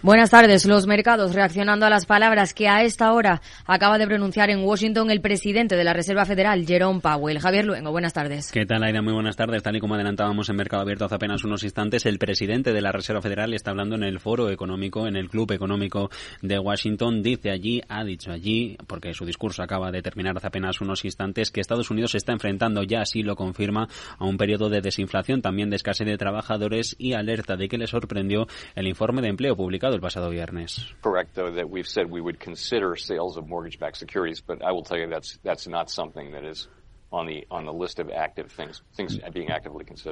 Buenas tardes. Los mercados reaccionando a las palabras que a esta hora acaba de pronunciar en Washington el presidente de la Reserva Federal, Jerome Powell. Javier Luengo, buenas tardes. ¿Qué tal, Aida? Muy buenas tardes. Tal y como adelantábamos en Mercado Abierto hace apenas unos instantes, el presidente de la Reserva Federal está hablando en el foro económico, en el Club Económico de Washington. Dice allí, ha dicho allí, porque su discurso acaba de terminar hace apenas unos instantes, que Estados Unidos se está enfrentando, ya así lo confirma, a un periodo de desinflación, también de escasez de trabajadores y alerta de que le sorprendió el informe de empleo publicado el pasado viernes. Correct, though, that we've said we would consider sales of mortgage-backed securities, but I will tell you that's that's not something that is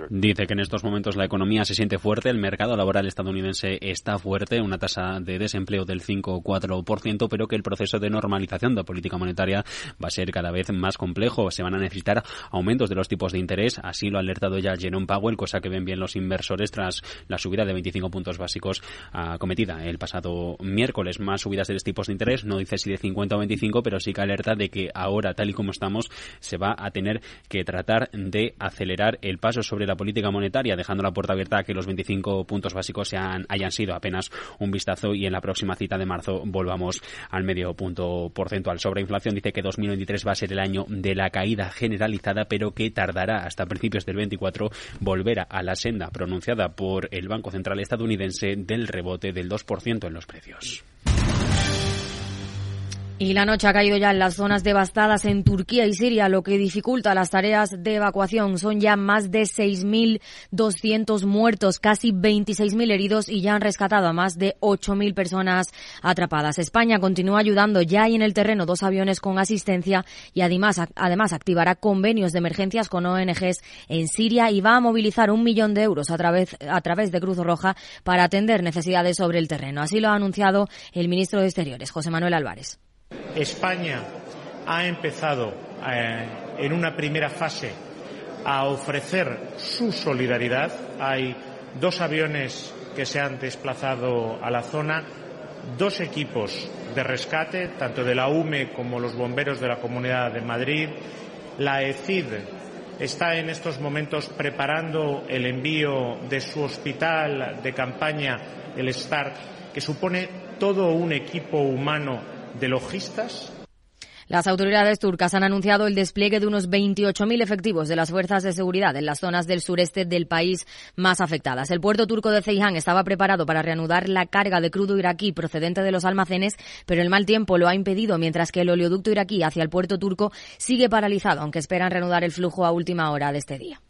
Dice que en estos momentos la economía se siente fuerte, el mercado laboral estadounidense está fuerte, una tasa de desempleo del 5 o 4%, pero que el proceso de normalización de la política monetaria va a ser cada vez más complejo. Se van a necesitar aumentos de los tipos de interés, así lo ha alertado ya Jerome Powell, cosa que ven bien los inversores tras la subida de 25 puntos básicos uh, cometida el pasado miércoles. Más subidas de los tipos de interés, no dice si de 50 o 25, pero sí que alerta de que ahora, tal y como estamos, se va a a tener que tratar de acelerar el paso sobre la política monetaria, dejando la puerta abierta a que los 25 puntos básicos sean, hayan sido apenas un vistazo y en la próxima cita de marzo volvamos al medio punto porcentual. Sobre inflación dice que 2023 va a ser el año de la caída generalizada, pero que tardará hasta principios del 24 volver a la senda pronunciada por el Banco Central estadounidense del rebote del 2% en los precios. Y la noche ha caído ya en las zonas devastadas en Turquía y Siria, lo que dificulta las tareas de evacuación. Son ya más de 6.200 muertos, casi 26.000 heridos y ya han rescatado a más de 8.000 personas atrapadas. España continúa ayudando. Ya hay en el terreno dos aviones con asistencia y además, además activará convenios de emergencias con ONGs en Siria y va a movilizar un millón de euros a través, a través de Cruz Roja para atender necesidades sobre el terreno. Así lo ha anunciado el ministro de Exteriores, José Manuel Álvarez. España ha empezado eh, en una primera fase a ofrecer su solidaridad. Hay dos aviones que se han desplazado a la zona, dos equipos de rescate, tanto de la UME como los bomberos de la Comunidad de Madrid. La ECID está en estos momentos preparando el envío de su hospital de campaña, el START, que supone todo un equipo humano de logistas las autoridades turcas han anunciado el despliegue de unos 28.000 efectivos de las fuerzas de seguridad en las zonas del sureste del país más afectadas. El puerto turco de Ceyhan estaba preparado para reanudar la carga de crudo iraquí procedente de los almacenes, pero el mal tiempo lo ha impedido, mientras que el oleoducto iraquí hacia el puerto turco sigue paralizado, aunque esperan reanudar el flujo a última hora de este día.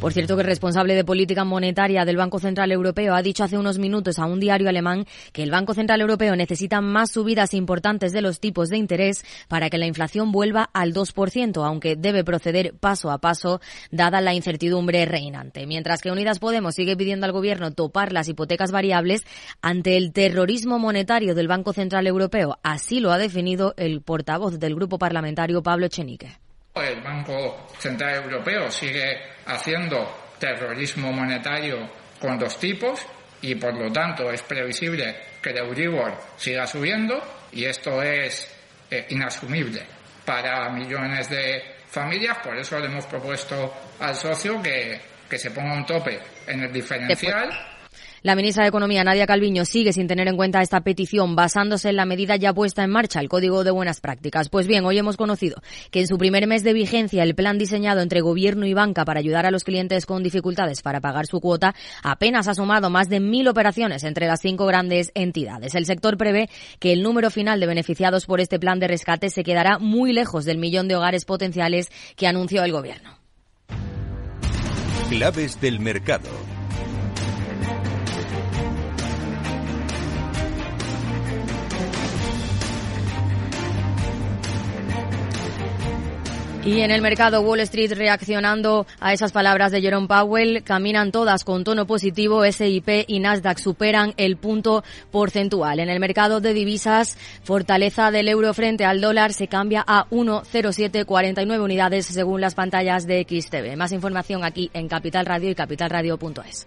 Por cierto que el responsable de política monetaria del Banco Central Europeo ha dicho hace unos minutos a un diario alemán que el Banco Central Europeo necesita más subidas importantes de los tipos de interés para que la inflación vuelva al 2%, aunque debe proceder paso a paso dada la incertidumbre reinante. Mientras que Unidas Podemos sigue pidiendo al gobierno topar las hipotecas variables ante el terrorismo monetario del Banco Central Europeo. Así lo ha definido el portavoz del grupo parlamentario Pablo Chenique. El Banco Central Europeo sigue haciendo terrorismo monetario con dos tipos y por lo tanto es previsible que el Euribor siga subiendo y esto es eh, inasumible para millones de familias. Por eso le hemos propuesto al socio que, que se ponga un tope en el diferencial. La ministra de Economía, Nadia Calviño, sigue sin tener en cuenta esta petición basándose en la medida ya puesta en marcha, el Código de Buenas Prácticas. Pues bien, hoy hemos conocido que en su primer mes de vigencia el plan diseñado entre gobierno y banca para ayudar a los clientes con dificultades para pagar su cuota apenas ha sumado más de mil operaciones entre las cinco grandes entidades. El sector prevé que el número final de beneficiados por este plan de rescate se quedará muy lejos del millón de hogares potenciales que anunció el gobierno. Claves del mercado. Y en el mercado Wall Street reaccionando a esas palabras de Jerome Powell, caminan todas con tono positivo. SIP y Nasdaq superan el punto porcentual. En el mercado de divisas, fortaleza del euro frente al dólar se cambia a 1,0749 unidades según las pantallas de XTV. Más información aquí en Capital Radio y capitalradio.es.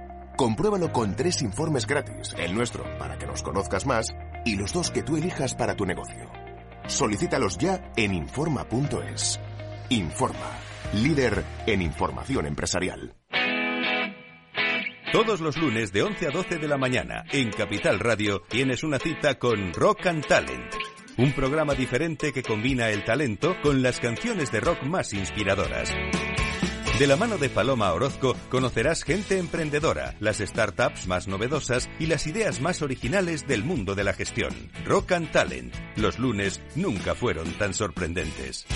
Compruébalo con tres informes gratis, el nuestro para que nos conozcas más y los dos que tú elijas para tu negocio. Solicítalos ya en Informa.es. Informa, líder en información empresarial. Todos los lunes de 11 a 12 de la mañana en Capital Radio tienes una cita con Rock and Talent. Un programa diferente que combina el talento con las canciones de rock más inspiradoras. De la mano de Paloma Orozco conocerás gente emprendedora, las startups más novedosas y las ideas más originales del mundo de la gestión. Rock and Talent. Los lunes nunca fueron tan sorprendentes.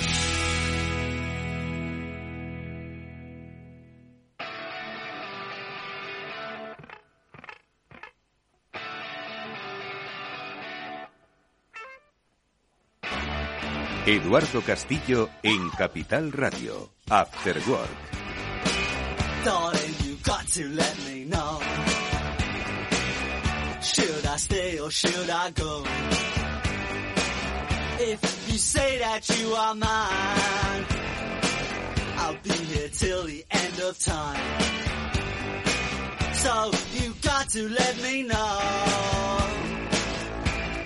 Eduardo Castillo en Capital Radio. After Work. Darling, you got to let me know. Should I stay or should I go? If you say that you are mine, I'll be here till the end of time. So you got to let me know.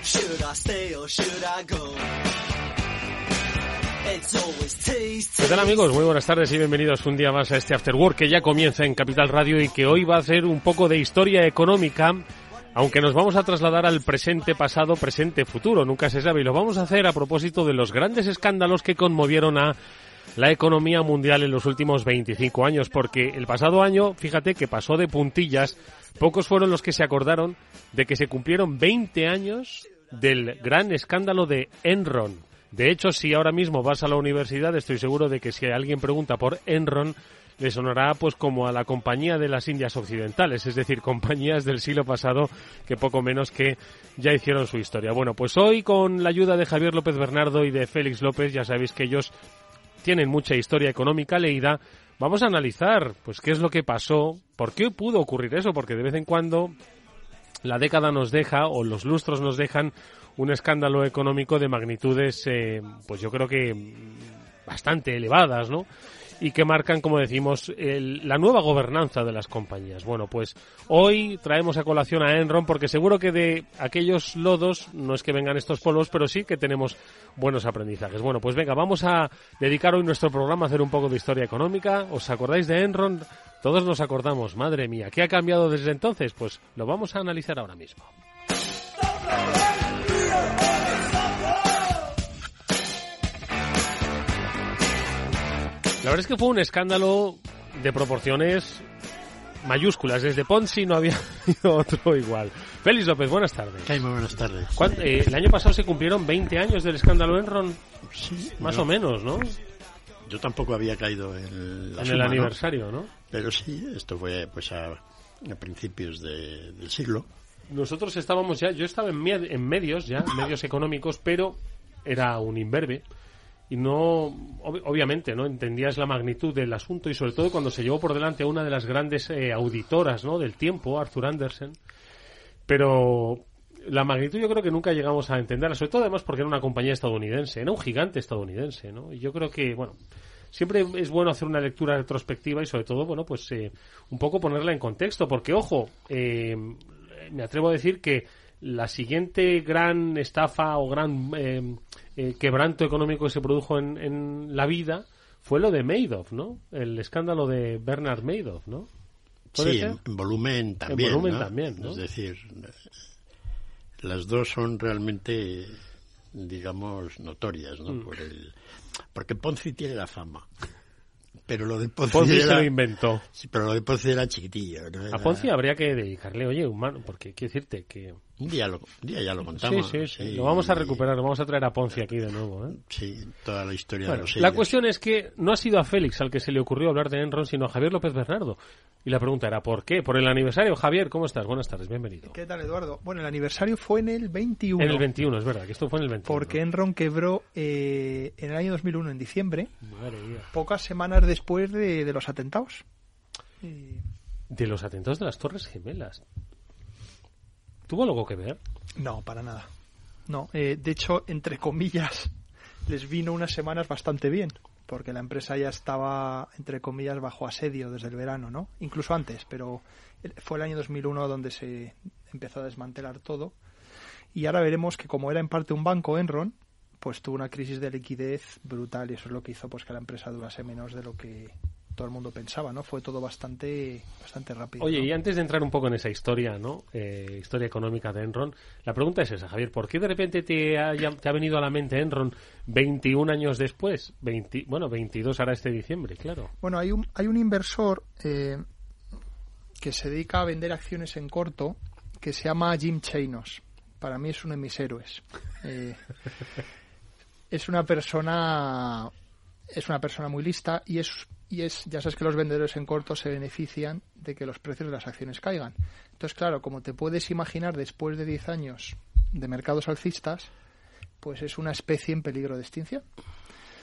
Should I stay or should I go? ¿Qué tal amigos? Muy buenas tardes y bienvenidos un día más a este After Work que ya comienza en Capital Radio y que hoy va a hacer un poco de historia económica, aunque nos vamos a trasladar al presente, pasado, presente, futuro, nunca se sabe, y lo vamos a hacer a propósito de los grandes escándalos que conmovieron a la economía mundial en los últimos 25 años, porque el pasado año, fíjate que pasó de puntillas, pocos fueron los que se acordaron de que se cumplieron 20 años del gran escándalo de Enron de hecho, si ahora mismo vas a la universidad, estoy seguro de que si alguien pregunta por Enron, le sonará pues como a la compañía de las Indias Occidentales, es decir, compañías del siglo pasado que poco menos que ya hicieron su historia. Bueno, pues hoy con la ayuda de Javier López Bernardo y de Félix López, ya sabéis que ellos tienen mucha historia económica leída, vamos a analizar pues qué es lo que pasó, por qué pudo ocurrir eso, porque de vez en cuando la década nos deja o los lustros nos dejan un escándalo económico de magnitudes, eh, pues yo creo que bastante elevadas, ¿no? Y que marcan, como decimos, la nueva gobernanza de las compañías. Bueno, pues hoy traemos a colación a Enron porque seguro que de aquellos lodos no es que vengan estos polvos, pero sí que tenemos buenos aprendizajes. Bueno, pues venga, vamos a dedicar hoy nuestro programa a hacer un poco de historia económica. ¿Os acordáis de Enron? Todos nos acordamos, madre mía, ¿qué ha cambiado desde entonces? Pues lo vamos a analizar ahora mismo. La verdad es que fue un escándalo de proporciones mayúsculas. Desde Ponzi no había otro igual. Félix López, buenas tardes. muy buenas tardes. Eh, el año pasado se cumplieron 20 años del escándalo Enron. Sí. Más o menos, ¿no? Yo tampoco había caído en, el aniversario, ¿no? Pero sí, esto fue pues a, principios del siglo. Nosotros estábamos ya, yo estaba en, en medios ya, medios económicos, pero era un imberbe y no, obviamente, no entendías la magnitud del asunto y sobre todo cuando se llevó por delante a una de las grandes eh, auditoras, ¿no? Del tiempo, Arthur Andersen. Pero la magnitud yo creo que nunca llegamos a entenderla, sobre todo además porque era una compañía estadounidense, era un gigante estadounidense, ¿no? Y yo creo que, bueno, siempre es bueno hacer una lectura retrospectiva y sobre todo, bueno, pues eh, un poco ponerla en contexto, porque ojo, eh, me atrevo a decir que la siguiente gran estafa o gran eh, eh, quebranto económico que se produjo en, en, la vida fue lo de Madoff, ¿no? El escándalo de Bernard Madoff, ¿no? Sí, en, volumen también. En volumen también, ¿no? Es decir, las dos son realmente, digamos, notorias, ¿no? Mm. Por el, porque Ponzi tiene la fama. Pero lo de Ponzi, se lo inventó. Sí, pero lo de Ponzi era chiquitillo. A Ponzi habría que dedicarle, oye, humano, porque quiero decirte que Un día, lo, un día ya lo contamos. Sí, sí, sí, Lo vamos a recuperar, lo vamos a traer a Ponce aquí de nuevo. ¿eh? Sí, toda la historia Bueno, de los la cuestión es que no ha sido a Félix al que se le ocurrió hablar de Enron, sino a Javier López Bernardo. Y la pregunta era, ¿por qué? ¿Por el aniversario? Javier, ¿cómo estás? Buenas tardes, bienvenido. ¿Qué tal, Eduardo? Bueno, el aniversario fue en el 21. En el 21, es verdad, que esto fue en el 21. Porque Enron quebró eh, en el año 2001, en diciembre, Madre mía. pocas semanas después de, de los atentados. Y- De los atentados de las Torres Gemelas. ¿Tuvo algo que ver? No, para nada. No, eh, de hecho, entre comillas, les vino unas semanas bastante bien, porque la empresa ya estaba, entre comillas, bajo asedio desde el verano, ¿no? Incluso antes, pero fue el año 2001 donde se empezó a desmantelar todo. Y ahora veremos que como era en parte un banco, Enron, pues tuvo una crisis de liquidez brutal y eso es lo que hizo pues que la empresa durase menos de lo que todo el mundo pensaba, ¿no? Fue todo bastante bastante rápido. Oye, ¿no? y antes de entrar un poco en esa historia, ¿no? Eh, historia económica de Enron, la pregunta es esa, Javier. ¿Por qué de repente te ha, te ha venido a la mente Enron 21 años después? 20 bueno, 22 ahora este diciembre, claro. Bueno, hay un, hay un inversor eh, que se dedica a vender acciones en corto que se llama Jim Chanos. Para mí es uno de mis héroes. Eh, es una persona es una persona muy lista y es y es ya sabes que los vendedores en corto se benefician de que los precios de las acciones caigan. Entonces, claro, como te puedes imaginar después de 10 años de mercados alcistas, pues es una especie en peligro de extinción.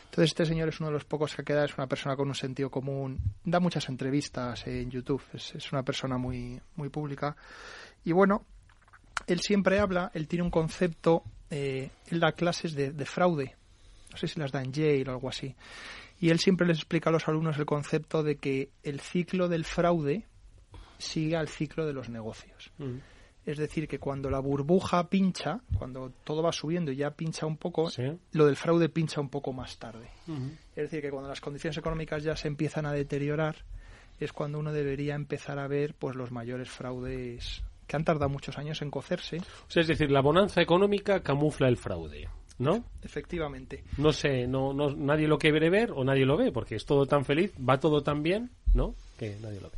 Entonces este señor es uno de los pocos que queda, es una persona con un sentido común, da muchas entrevistas en YouTube, es, una persona muy, muy pública. Y bueno, él siempre habla, él tiene un concepto, eh, él da clases de, de fraude, no sé si las da en Yale o algo así. Y él siempre les explica a los alumnos el concepto de que el ciclo del fraude sigue al ciclo de los negocios. Es decir, que cuando la burbuja pincha, cuando todo va subiendo y ya pincha un poco, lo del fraude pincha un poco más tarde. Es decir, que cuando las condiciones económicas ya se empiezan a deteriorar, es cuando uno debería empezar a ver pues los mayores fraudes que han tardado muchos años en cocerse. O sea, es decir, la bonanza económica camufla el fraude, ¿no? Efectivamente. No sé, no, no, nadie lo quiere ver o nadie lo ve, porque es todo tan feliz, va todo tan bien, ¿no? Que nadie lo ve.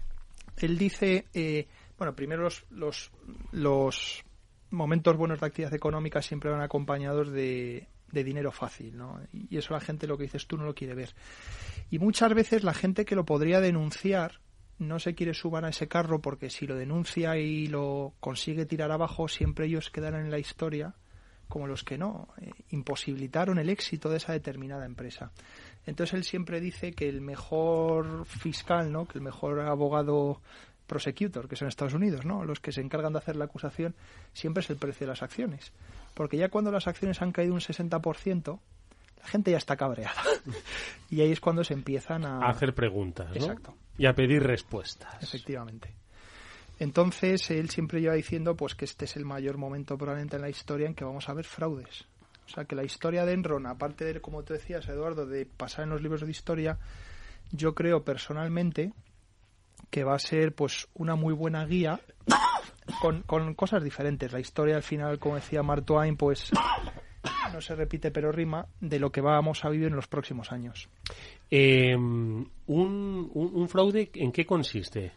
Él dice, eh, bueno, primero los, los, los momentos buenos de actividad económica siempre van acompañados de, de dinero fácil, ¿no? Y eso la gente, lo que dices tú, no lo quiere ver. Y muchas veces la gente que lo podría denunciar no se quiere subar a ese carro porque si lo denuncia y lo consigue tirar abajo, siempre ellos quedarán en la historia como los que no, eh, imposibilitaron el éxito de esa determinada empresa. Entonces él siempre dice que el mejor fiscal, ¿no? que el mejor abogado prosecutor, que son Estados Unidos, ¿no? los que se encargan de hacer la acusación, siempre es el precio de las acciones. Porque ya cuando las acciones han caído un 60%, la gente ya está cabreada. y ahí es cuando se empiezan a, A hacer preguntas, ¿no? Exacto. Y a pedir respuestas. Efectivamente. Entonces, él siempre lleva diciendo pues que este es el mayor momento probablemente en la historia en que vamos a ver fraudes. O sea, que la historia de Enron, aparte de, como tú decías, Eduardo, de pasar en los libros de historia, yo creo personalmente que va a ser pues una muy buena guía con, con cosas diferentes. La historia al final, como decía Mark Twain, pues no se repite pero rima de lo que vamos a vivir en los próximos años. Un, un, un fraude, ¿en qué consiste?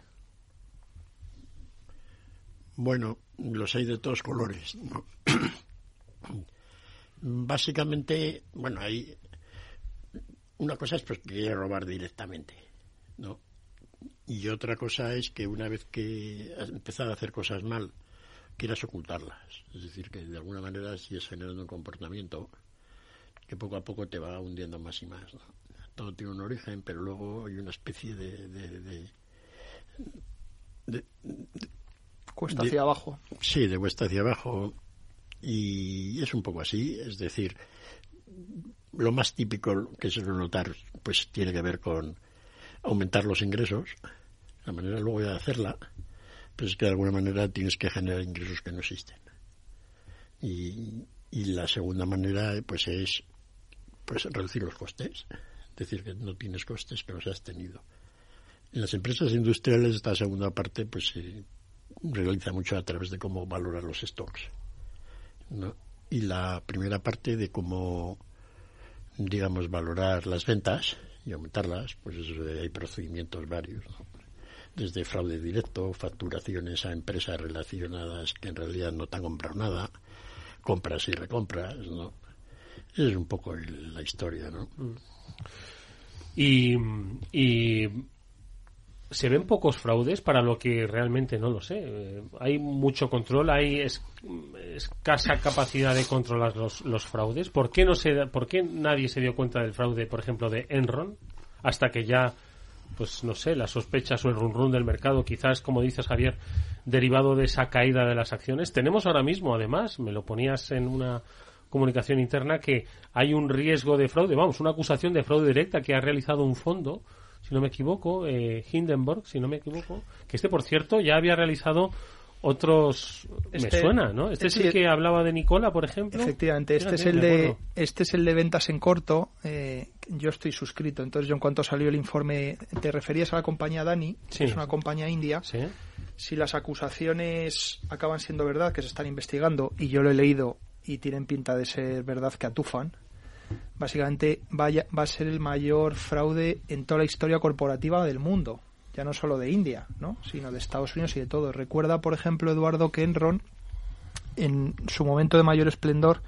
Bueno, los hay de todos colores. ¿no? Básicamente, bueno, hay una cosa es pues que quiere robar directamente, ¿no? Y otra cosa es que una vez que has empezado a hacer cosas mal, quieras ocultarlas. Es decir, que de alguna manera sigues generando un comportamiento que poco a poco te va hundiendo más y más. ¿no? Todo tiene un origen, pero luego hay una especie de- de- Cuesta de- hacia abajo. Sí, de cuesta hacia abajo. Y es un poco así, es decir, lo más típico que se suele notar, pues tiene que ver con aumentar los ingresos. La manera luego de hacerla, pues es que de alguna manera tienes que generar ingresos que no existen. Y, y la segunda manera, pues es pues reducir los costes. Es decir, que no tienes costes que los has tenido. En las empresas industriales esta segunda parte pues se realiza mucho a través de cómo valorar los stocks. Y la primera parte de cómo, digamos, valorar las ventas y aumentarlas, pues hay procedimientos varios. desde fraude directo, facturaciones a empresas relacionadas que en realidad no te han comprado nada, compras y recompras, ¿no? Es un poco el- la historia, ¿no? Y, y se ven pocos fraudes para lo que realmente no lo sé. Eh, Hay mucho control, hay es- escasa capacidad de controlar los, los fraudes. ¿Por qué, no se, ¿Por qué nadie se dio cuenta del fraude, por ejemplo, de Enron? Hasta que ya, pues no sé, las sospechas o el run run del mercado, quizás, como dices Javier, derivado de esa caída de las acciones. Tenemos ahora mismo, además, me lo ponías en una comunicación interna, que hay un riesgo de fraude, vamos, una acusación de fraude directa que ha realizado un fondo, si no me equivoco, eh, Hindenburg, si no me equivoco, que este, por cierto, ya había realizado otros, me Este- suena, ¿no? Este es sí, el que hablaba de Nicola, por ejemplo. Efectivamente, este es el de este es el de ventas en corto. eh, yo estoy suscrito, entonces yo en cuanto salió el informe, te referías a la compañía Dani, Sí. que es una compañía india. Si las acusaciones acaban siendo verdad, que se están investigando y yo lo he leído y tienen pinta de ser verdad que atufan, básicamente vaya, va a ser el mayor fraude en toda la historia corporativa del mundo, ya no solo de India, ¿no? sino de Estados Unidos y de todo. Recuerda, por ejemplo, Eduardo, que Enron en su momento de mayor esplendor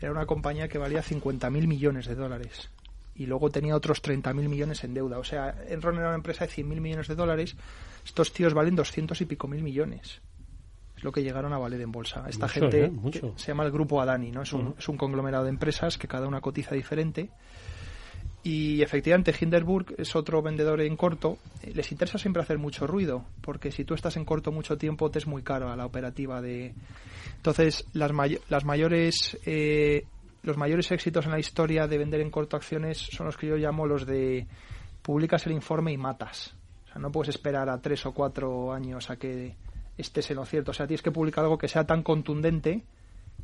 era una compañía que valía 50.000 millones de dólares y luego tenía otros 30.000 millones en deuda. O sea, Enron era una empresa de 100.000 millones de dólares. Estos tíos valen 200 y pico mil millones. Es lo que llegaron a valer en bolsa. Esta Mucho, gente ¿eh? Mucho. se llama el Grupo Adani, ¿no? Es un, es un conglomerado de empresas que cada una cotiza diferente. Y efectivamente, Hindenburg es otro vendedor en corto. Eh, Les interesa siempre hacer mucho ruido, porque si tú estás en corto mucho tiempo, te es muy caro a la operativa de. Entonces, las, may- las mayores. eh, los mayores éxitos en la historia de vender en corto acciones son los que yo llamo los de publicas el informe y matas. O sea, no puedes esperar a tres o cuatro años a que estés en lo cierto. O sea, tienes que publicar algo que sea tan contundente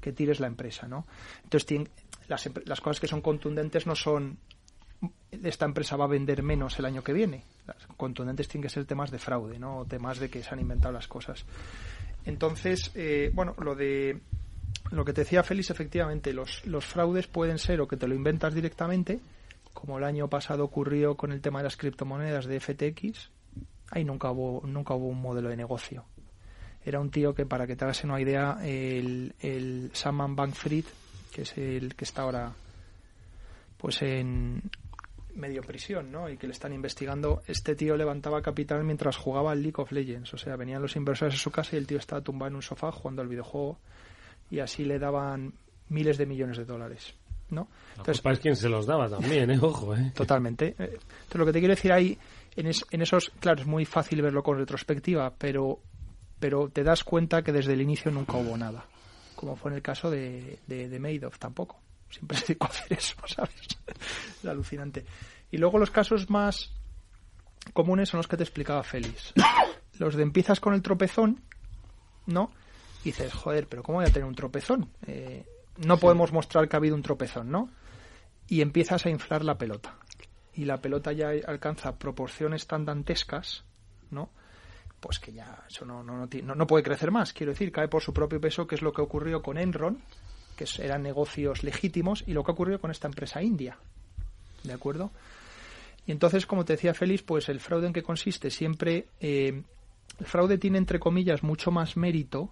que tires la empresa, ¿no? Entonces, las, las cosas que son contundentes no son esta empresa va a vender menos el año que viene. Las contundentes tienen que ser temas de fraude, ¿no? Temas de que se han inventado las cosas. Entonces, eh, bueno, lo de lo que te decía Félix, efectivamente, los, los fraudes pueden ser o que te lo inventas directamente, como el año pasado ocurrió con el tema de las criptomonedas de FTX. Ahí nunca hubo, nunca hubo un modelo de negocio. Era un tío que, para que te hagas una idea, el, el Salman Bankfried, que es el que está ahora pues en medio prisión, ¿no? Y que le están investigando. Este tío levantaba capital mientras jugaba al League of Legends. O sea, venían los inversores a su casa y el tío estaba tumbado en un sofá jugando al videojuego y así le daban miles de millones de dólares, ¿no? La culpa es quien se los daba también, ¿eh? Ojo, ¿eh? Totalmente. Eh, Entonces, lo que te quiero decir ahí, en, es- en esos, claro, es muy fácil verlo con retrospectiva, pero, pero te das cuenta que desde el inicio nunca hubo nada. Como fue en el caso de, de, de Madoff tampoco. Siempre se dedicó a hacer eso, ¿sabes? es alucinante. Y luego los casos más comunes son los que te explicaba Félix. Los de empiezas con el tropezón, ¿no? Y dices, joder, pero ¿cómo voy a tener un tropezón? Eh, no podemos mostrar que ha habido un tropezón, ¿no? Y empiezas a inflar la pelota. Y la pelota ya alcanza proporciones tan dantescas, ¿no? Pues que ya eso no, no, no, no- puede crecer más. Quiero decir, cae por su propio peso, que es lo que ocurrió con Enron, que eran negocios legítimos, y lo que ocurrió con esta empresa india. ¿De acuerdo? Y entonces, como te decía Félix, pues el fraude en que consiste siempre. eh, el fraude tiene, entre comillas, mucho más mérito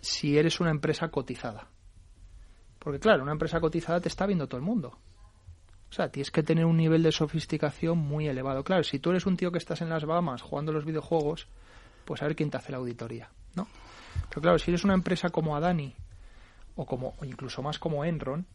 si eres una empresa cotizada. Porque, claro, una empresa cotizada te está viendo todo el mundo. O sea, tienes que tener un nivel de sofisticación muy elevado. Claro, si tú eres un tío que estás en las Bahamas jugando los videojuegos, pues a ver quién te hace la auditoría, ¿no? Pero claro, si eres una empresa como Adani o como o incluso más como Enron,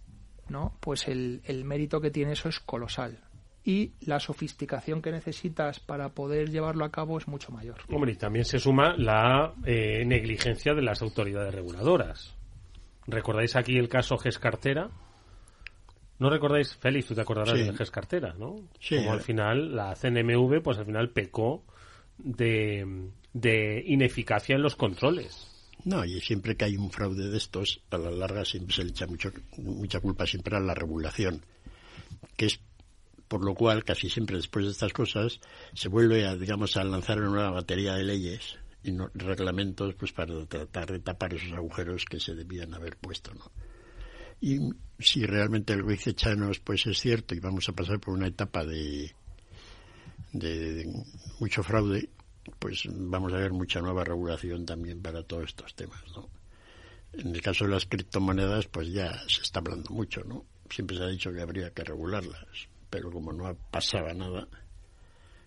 ¿no? Pues el, el mérito que tiene eso es colosal. Y la sofisticación que necesitas para poder llevarlo a cabo es mucho mayor. Hombre, y también se suma la eh, negligencia de las autoridades reguladoras. ¿Recordáis aquí el caso GES Cartera? ¿No recordáis, Félix, tú te acordarás Sí. de GES Cartera, ¿no? Sí, Como al final la CNMV, pues al final pecó de, de ineficacia en los controles. No, y siempre que hay un fraude de estos, a la larga siempre se le echa mucho, mucha culpa siempre a la regulación, que es por lo cual casi siempre después de estas cosas se vuelve a, digamos, a lanzar una nueva batería de leyes y no- reglamentos pues para tratar de tapar esos agujeros que se debían haber puesto, ¿no? Y si realmente lo dice Chanos pues es cierto y vamos a pasar por una etapa de, de mucho fraude, pues vamos a ver mucha nueva regulación también para todos estos temas, ¿no? En el caso de las criptomonedas, pues ya se está hablando mucho, ¿no? Siempre se ha dicho que habría que regularlas, pero como no pasaba nada,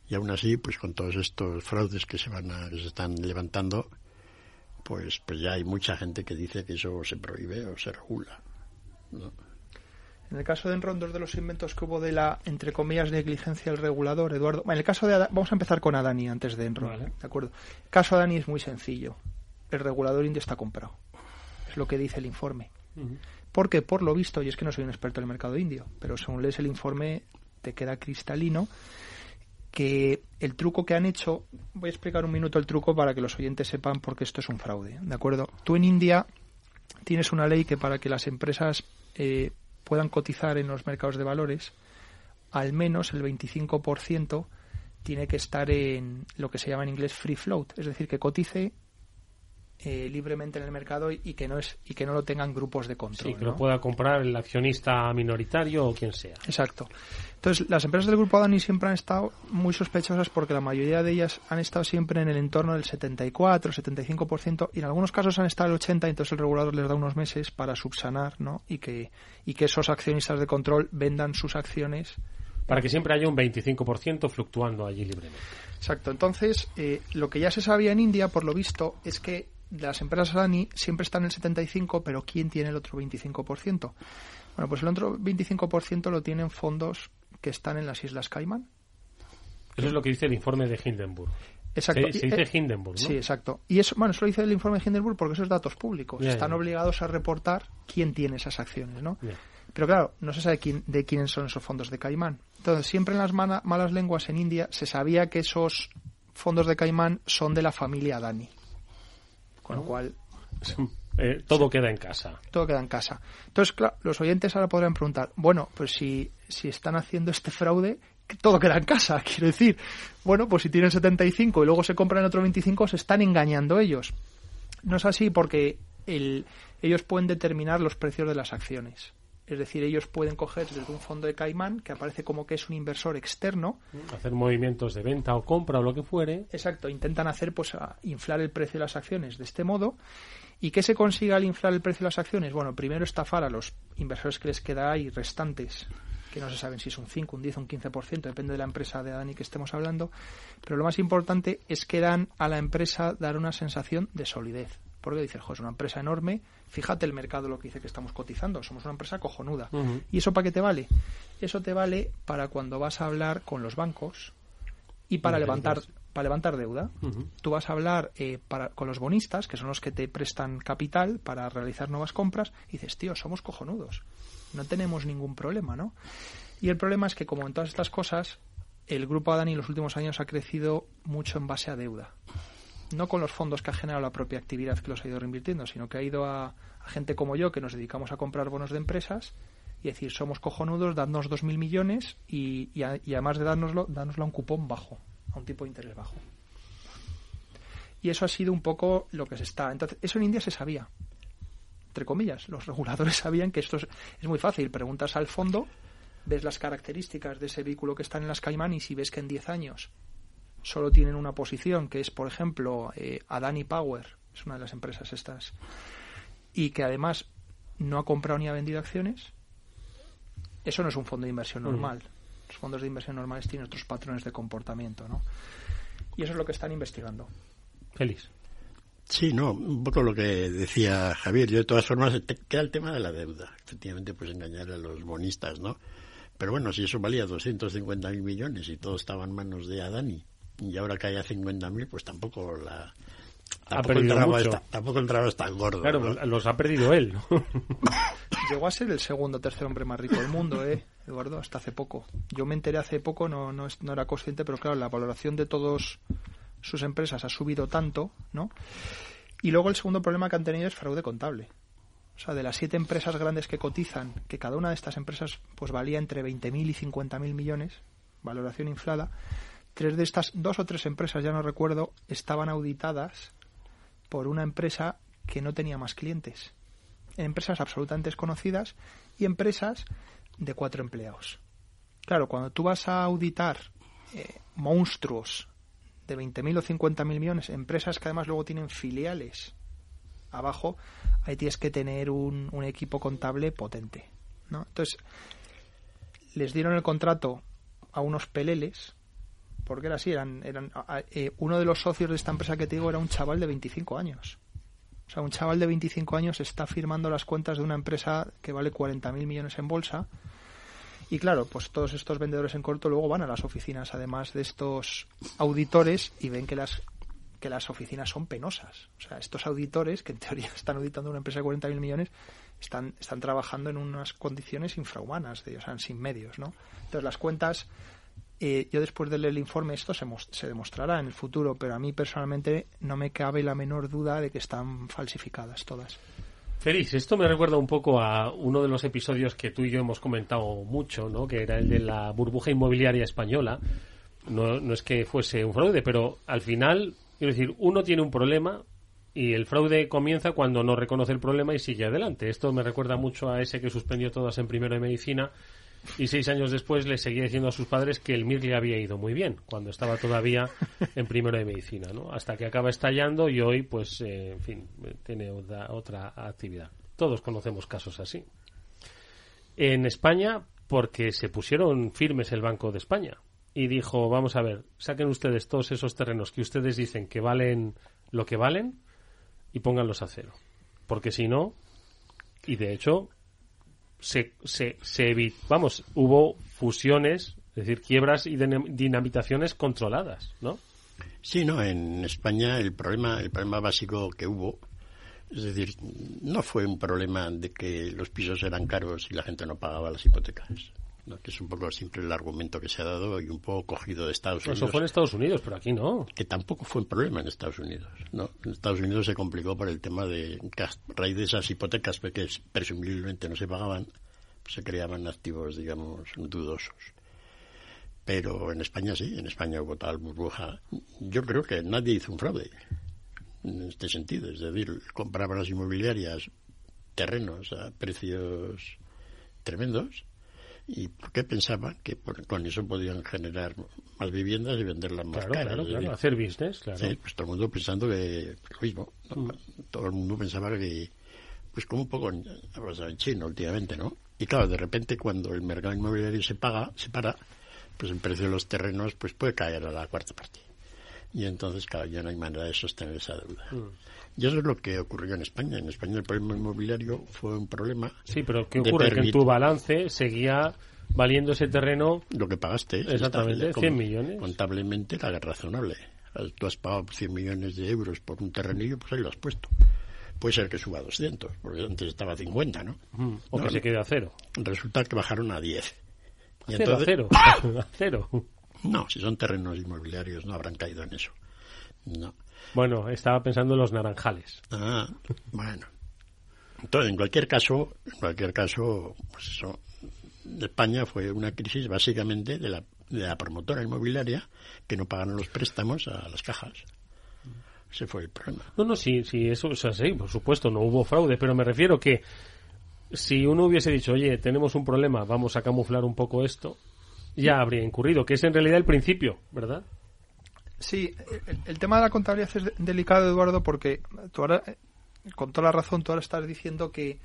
y aún así, pues con todos estos fraudes que se van a, que se están levantando, pues, pues ya hay mucha gente que dice que eso se prohíbe o se regula, ¿no? En el caso de Enron, dos de los inventos que hubo de la, entre comillas, negligencia del regulador, Eduardo. en el caso de vamos a empezar con Adani antes de Enron, ¿de acuerdo? El caso de Adani es muy sencillo. El regulador indio está comprado. Es lo que dice el informe. Porque, por lo visto, y es que no soy un experto en el mercado indio, pero según lees el informe, te queda cristalino que el truco que han hecho, voy a explicar un minuto el truco para que los oyentes sepan por qué esto es un fraude, ¿de acuerdo? Tú en India tienes una ley que para que las empresas eh, puedan cotizar en los mercados de valores, al menos el 25% tiene que estar en lo que se llama en inglés free float, es decir, que cotice eh, libremente en el mercado y, que no es y que no lo tengan grupos de control. Sí, que lo pueda comprar el accionista minoritario o quien sea. Exacto. Entonces, las empresas del grupo Adani siempre han estado muy sospechosas porque la mayoría de ellas han estado siempre en el entorno del 74, 75% y en algunos casos han estado al 80, y entonces el regulador les da unos meses para subsanar, ¿no? Y que y que esos accionistas de control vendan sus acciones para que siempre haya un 25% fluctuando allí libremente. Exacto. Entonces, eh, lo que ya se sabía en India, por lo visto, es que las empresas ANI siempre están en el 75, pero ¿quién tiene el otro 25%? Bueno, pues el otro 25% lo tienen fondos que están en las Islas Caimán. Eso es lo que dice el informe de Hindenburg. Exacto. Se, dice eh, Hindenburg, ¿no? Sí, exacto. Y eso, bueno, eso lo dice el informe de Hindenburg porque esos datos públicos. Están obligados a reportar quién tiene esas acciones, ¿no? Pero claro, no se sabe quién, de quiénes son esos fondos de Caimán. Entonces, siempre en las malas lenguas en India se sabía que esos fondos de Caimán son de la familia Adani. Con lo cual. Eh, todo queda en casa. Todo queda en casa. Entonces, claro, los oyentes ahora podrán preguntar, bueno, pues si, si están haciendo este fraude, todo queda en casa, quiero decir. Bueno, pues si tienen 75 y luego se compran otro 25, se están engañando ellos. No es así porque el, ellos pueden determinar los precios de las acciones. Es decir, ellos pueden coger desde un fondo de Caimán, que aparece como que es un inversor externo. Hacer movimientos de venta o compra o lo que fuere. Exacto, intentan hacer, pues, inflar el precio de las acciones de este modo. ¿Y qué se consigue al inflar el precio de las acciones? Bueno, primero estafar a los inversores que les queda ahí restantes, que no se saben si es un 5, un 10 o un 15%, depende de la empresa de Dani que estemos hablando. Pero lo más importante es que dan a la empresa dar una sensación de solidez. Porque dices, es una empresa enorme, fíjate el mercado lo que dice que estamos cotizando, somos una empresa cojonuda. ¿Y eso para qué te vale? Eso te vale para cuando vas a hablar con los bancos y para levantar para levantar deuda. Tú vas a hablar eh, para, con los bonistas, que son los que te prestan capital para realizar nuevas compras, y dices, tío, somos cojonudos. No tenemos ningún problema, ¿no? Y el problema es que, como en todas estas cosas, el grupo Adani en los últimos años ha crecido mucho en base a deuda no con los fondos que ha generado la propia actividad que los ha ido reinvirtiendo, sino que ha ido a, gente como yo que nos dedicamos a comprar bonos de empresas y decir, somos cojonudos, dadnos 2.000 millones y, además de dárnoslo, dánoslo a un cupón bajo, a un tipo de interés bajo. Y eso ha sido un poco lo que se está. Entonces, eso en India se sabía. Entre comillas, los reguladores sabían que esto es, es muy fácil. Preguntas al fondo, ves las características de ese vehículo que está en las Caimán y si ves que en 10 años solo tienen una posición, que es, por ejemplo, eh, Adani Power, es una de las empresas estas, y que además no ha comprado ni ha vendido acciones, eso no es un fondo de inversión mm. normal. Los fondos de inversión normales tienen otros patrones de comportamiento, ¿no? Y eso es lo que están investigando. Félix. Sí, no, un poco lo que decía Javier. Yo, de todas formas, queda el tema de la deuda. Efectivamente, pues engañar a los bonistas, ¿no? Pero bueno, si eso valía 250.000 millones y todo estaba en manos de Adani, y ahora que haya 50.000, pues tampoco la... Tampoco, el trabajo, está, tampoco el trabajo está gordo. Claro, los ha perdido él. ¿no? Llegó a ser el segundo o tercer hombre más rico del mundo, ¿eh, Eduardo? Hasta hace poco. Yo me enteré hace poco, no, no, no era consciente, pero claro, la valoración de todas sus empresas ha subido tanto, ¿no? Y luego el segundo problema que han tenido es fraude contable. O sea, de las siete empresas grandes que cotizan, que cada una de estas empresas pues valía entre 20.000 y 50.000 millones, valoración inflada, tres de estas, dos o tres empresas, ya no recuerdo, estaban auditadas por una empresa que no tenía más clientes. Empresas absolutamente desconocidas y empresas de cuatro empleados. Claro, cuando tú vas a auditar eh, monstruos de 20.000 o 50.000 millones, empresas que además luego tienen filiales abajo, ahí tienes que tener un, un equipo contable potente. ¿no? Entonces, les dieron el contrato a unos peleles, porque era así, eran, eran eh, uno de los socios de esta empresa que te digo era un chaval de 25 años. O sea, un chaval de 25 años está firmando las cuentas de una empresa que vale 40.000 millones en bolsa. Y claro, pues todos estos vendedores en corto luego van a las oficinas, además de estos auditores, y ven que las que las oficinas son penosas. O sea, estos auditores, que en teoría están auditando una empresa de 40.000 millones, están, están trabajando en unas condiciones infrahumanas, de, sea, sin medios, ¿no? Entonces, las cuentas, eh, yo después de leer el informe, esto se, se demostrará en el futuro, pero a mí personalmente no me cabe la menor duda de que están falsificadas todas. Feliz, esto me recuerda un poco a uno de los episodios que tú y yo hemos comentado mucho, ¿no? que era el de la burbuja inmobiliaria española. No, no es que fuese un fraude, pero al final Quiero decir, uno tiene un problema y el fraude comienza cuando no reconoce el problema y sigue adelante. Esto me recuerda mucho a ese que suspendió todas en primero de medicina y seis años después le seguía diciendo a sus padres que el MIR le había ido muy bien cuando estaba todavía en primero de medicina, ¿no? Hasta que acaba estallando y hoy, pues, eh, en fin, tiene otra, otra actividad. Todos conocemos casos así. En España, porque se pusieron firmes el Banco de España y dijo, vamos a ver, saquen ustedes todos esos terrenos que ustedes dicen que valen lo que valen y pónganlos a cero. Porque si no, y de hecho, se, se, se vamos, hubo fusiones, es decir, quiebras y dinamitaciones controladas, ¿no? Sí, no, en España el problema, el problema básico que hubo, es decir, no fue un problema de que los pisos eran caros y la gente no pagaba las hipotecas que es un poco siempre el argumento que se ha dado y un poco cogido de Estados Unidos. Eso fue en Estados Unidos, pero aquí no. Que tampoco fue un problema en Estados Unidos. ¿no? En Estados Unidos se complicó por el tema de a raíz de esas hipotecas que presumiblemente no se pagaban, pues se creaban activos, digamos, dudosos. Pero en España sí, en España hubo tal burbuja. Yo creo que nadie hizo un fraude en este sentido. Es decir, compraban las inmobiliarias terrenos a precios tremendos ¿Y por qué pensaban que con eso podían generar más viviendas y venderlas más caras? Claro, claro, hacer business, claro. Sí, pues todo el mundo pensando que lo mismo. Mm. Todo el mundo pensaba que, pues como un poco en, en China últimamente, ¿no? Y claro, de repente cuando el mercado inmobiliario se paga, se para, pues el precio de los terrenos pues puede caer a la cuarta parte. Y entonces, claro, ya no hay manera de sostener esa deuda. Mm. Y eso es lo que ocurrió en España. En España el problema inmobiliario fue un problema. Sí, pero ¿qué ocurre? Que en tu balance seguía valiendo ese terreno. Lo que pagaste. Exactamente, 100 millones. Contablemente era razonable. Tú has pagado 100 millones de euros por un terrenillo, pues ahí lo has puesto. Puede ser que suba a 200, porque antes estaba a 50, ¿no? o que se quede a cero. Resulta que bajaron a 10. Y cero. a cero. No, si son terrenos inmobiliarios no habrán caído en eso. No. Bueno, estaba pensando en los naranjales. Ah, bueno. Entonces, en cualquier caso, en cualquier caso, pues eso, España fue una crisis básicamente de la, de la promotora inmobiliaria que no pagaron los préstamos a las cajas. Ese fue el problema. No, no, sí, sí, eso es así, por supuesto, no hubo fraude, pero me refiero que si uno hubiese dicho, oye, tenemos un problema, vamos a camuflar un poco esto, ya habría incurrido, que es en realidad el principio, ¿verdad? Sí, el, tema de la contabilidad es delicado, Eduardo, porque tú ahora, con toda la razón, tú ahora estás diciendo que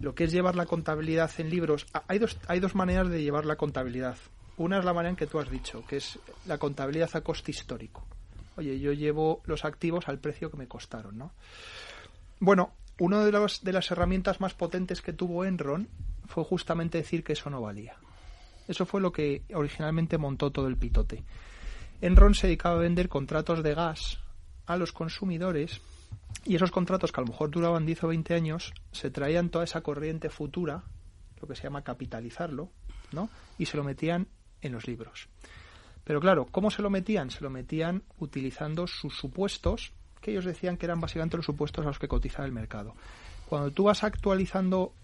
lo que es llevar la contabilidad en libros, hay dos, hay dos maneras de llevar la contabilidad. Una es la manera en que tú has dicho, que es la contabilidad a coste histórico. Oye, yo llevo los activos al precio que me costaron, ¿no? Bueno, una de, de las herramientas más potentes que tuvo Enron fue justamente decir que eso no valía. Eso fue lo que originalmente montó todo el pitote. Enron se dedicaba a vender contratos de gas a los consumidores y esos contratos que a lo mejor duraban 10 o 20 años se traían toda esa corriente futura, lo que se llama capitalizarlo, ¿no? Y se lo metían en los libros. Pero claro, ¿cómo se lo metían? Se lo metían utilizando sus supuestos, que ellos decían que eran básicamente los supuestos a los que cotizaba el mercado. Cuando tú vas actualizando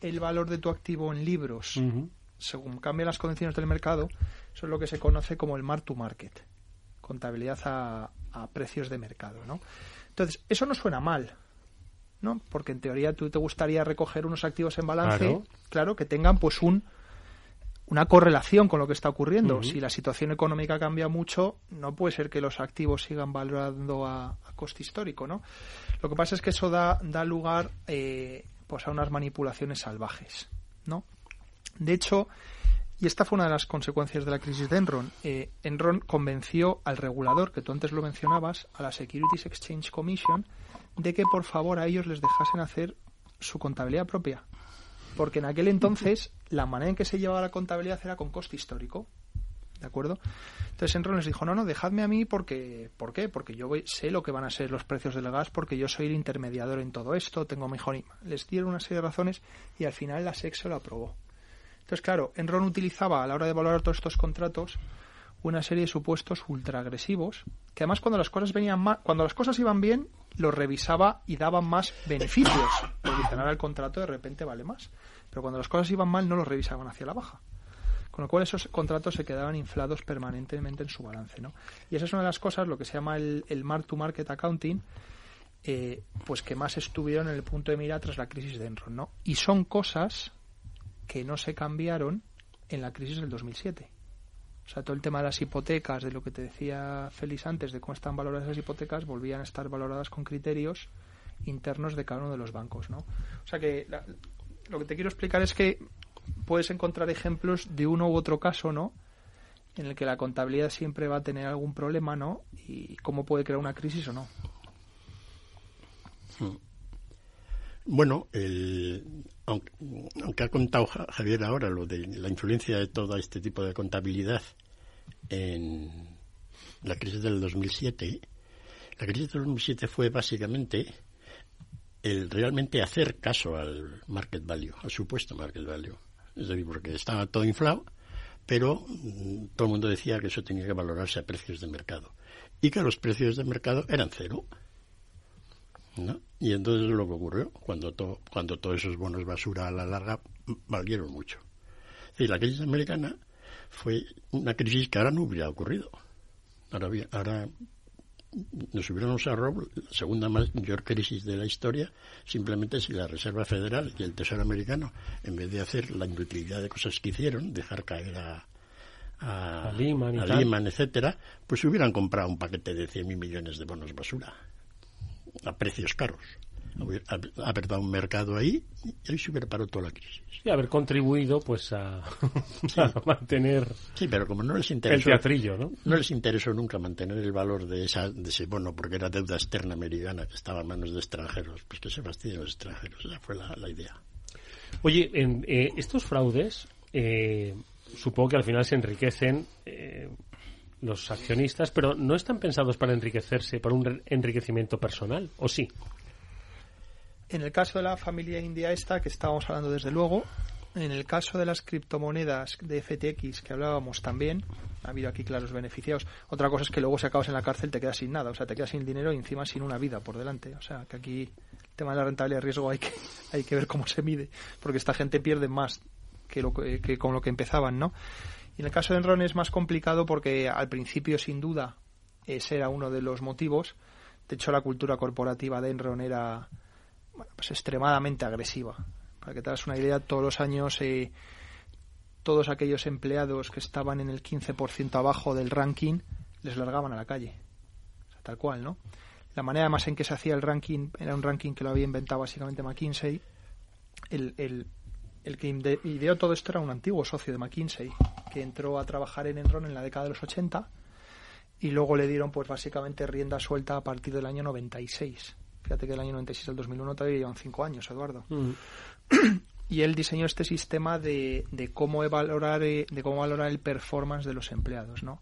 el valor de tu activo en libros, según cambian las condiciones del mercado, eso es lo que se conoce como el mark to market, contabilidad a, precios de mercado, ¿no? Entonces, eso no suena mal, ¿no? Porque en teoría tú te gustaría recoger unos activos en balance, claro, que tengan pues un una correlación con lo que está ocurriendo. Si la situación económica cambia mucho, no puede ser que los activos sigan valorando a, coste histórico, ¿no? Lo que pasa es que eso da, da lugar eh, pues a unas manipulaciones salvajes, ¿no? De hecho, y esta fue una de las consecuencias de la crisis de Enron. Eh, Enron convenció al regulador, que tú antes lo mencionabas, a la Securities Exchange Commission, de que por favor a ellos les dejasen hacer su contabilidad propia. Porque en aquel entonces la manera en que se llevaba la contabilidad era con coste histórico. ¿De acuerdo? Entonces Enron les dijo, no, no, dejadme a mí porque, ¿por qué? Porque yo sé lo que van a ser los precios del gas, porque yo soy el intermediador en todo esto, tengo mejor... Les dieron una serie de razones y al final la SEC se lo aprobó. Entonces, claro, Enron utilizaba a la hora de valorar todos estos contratos una serie de supuestos ultra agresivos que además cuando las cosas venían mal, cuando las cosas iban bien, los revisaba y daban más beneficios. Porque el contrato de repente vale más. Pero cuando las cosas iban mal, no los revisaban hacia la baja. Con lo cual esos contratos se quedaban inflados permanentemente en su balance. ¿no? Y esa es una de las cosas, lo que se llama el, el mark-to-market accounting, eh, pues que más estuvieron en el punto de mira tras la crisis de Enron. ¿no? Y son cosas que no se cambiaron en la crisis del 2007. O sea, todo el tema de las hipotecas, de lo que te decía Félix antes, de cómo están valoradas las hipotecas, volvían a estar valoradas con criterios internos de cada uno de los bancos, ¿no? O sea que lo que te quiero explicar es que puedes encontrar ejemplos de uno u otro caso, ¿no? En el que la contabilidad siempre va a tener algún problema, ¿no? Y cómo puede crear una crisis o no. Hmm. Bueno, aunque, ha contado Javier ahora lo de la influencia de todo este tipo de contabilidad en la crisis del 2007, la crisis del 2007 fue básicamente el realmente hacer caso al market value, al supuesto market value. Es decir, porque estaba todo inflado, pero mm, todo el mundo decía que eso tenía que valorarse a precios de mercado. Y que los precios de mercado eran cero. Y entonces lo que ocurrió, cuando, cuando todos esos bonos basura a la larga valieron mucho. Y la crisis americana fue una crisis que ahora no hubiera ocurrido. Ahora, ahora nos hubiéramos ahorrado la segunda mayor crisis de la historia simplemente si la Reserva Federal y el Tesoro americano, en vez de hacer la inutilidad de cosas que hicieron, dejar caer a, a, Lehman, etcétera, pues hubieran comprado un paquete de 100.000 millones de bonos basura a precios caros. Haber, dado un mercado ahí y ahí se hubiera parado toda la crisis. Y haber contribuido pues a, mantener sí, pero como no les interesó, el teatrillo, ¿no? No les interesó nunca mantener el valor de, esa, de ese bono porque era deuda externa americana que estaba en manos de extranjeros. Pues que se fastidien los extranjeros. Esa fue la, idea. Oye, en, eh, estos fraudes eh, supongo que al final se enriquecen eh, los accionistas, pero no están pensados para enriquecerse, para un enriquecimiento personal, ¿o sí? En el caso de la familia india esta, que estábamos hablando desde luego, en el caso de las criptomonedas de FTX que hablábamos también, ha habido aquí claros beneficiados. Otra cosa es que luego si acabas en la cárcel te quedas sin nada, o sea, te quedas sin dinero y encima sin una vida por delante. O sea, que aquí el tema de la rentabilidad de riesgo hay que, hay que ver cómo se mide, porque esta gente pierde más que, lo, que con lo que empezaban, ¿no? Y en el caso de Enron es más complicado porque al principio, sin duda, ese era uno de los motivos. De hecho, la cultura corporativa de Enron era pues extremadamente agresiva. Para que te hagas una idea, todos los años eh, todos aquellos empleados que estaban en el 15% abajo del ranking les largaban a la calle. tal cual, ¿no? La manera más en que se hacía el ranking era un ranking que lo había inventado básicamente McKinsey. El, el que ideó todo esto era un antiguo socio de McKinsey que entró a trabajar en Enron en la década de los 80 y luego le dieron pues básicamente rienda suelta a partir del año 96. Fíjate que del año 96 al 2001 todavía llevan cinco años, Eduardo. Mm. y él diseñó este sistema de, de cómo valorar eh, de cómo valorar el performance de los empleados, ¿no?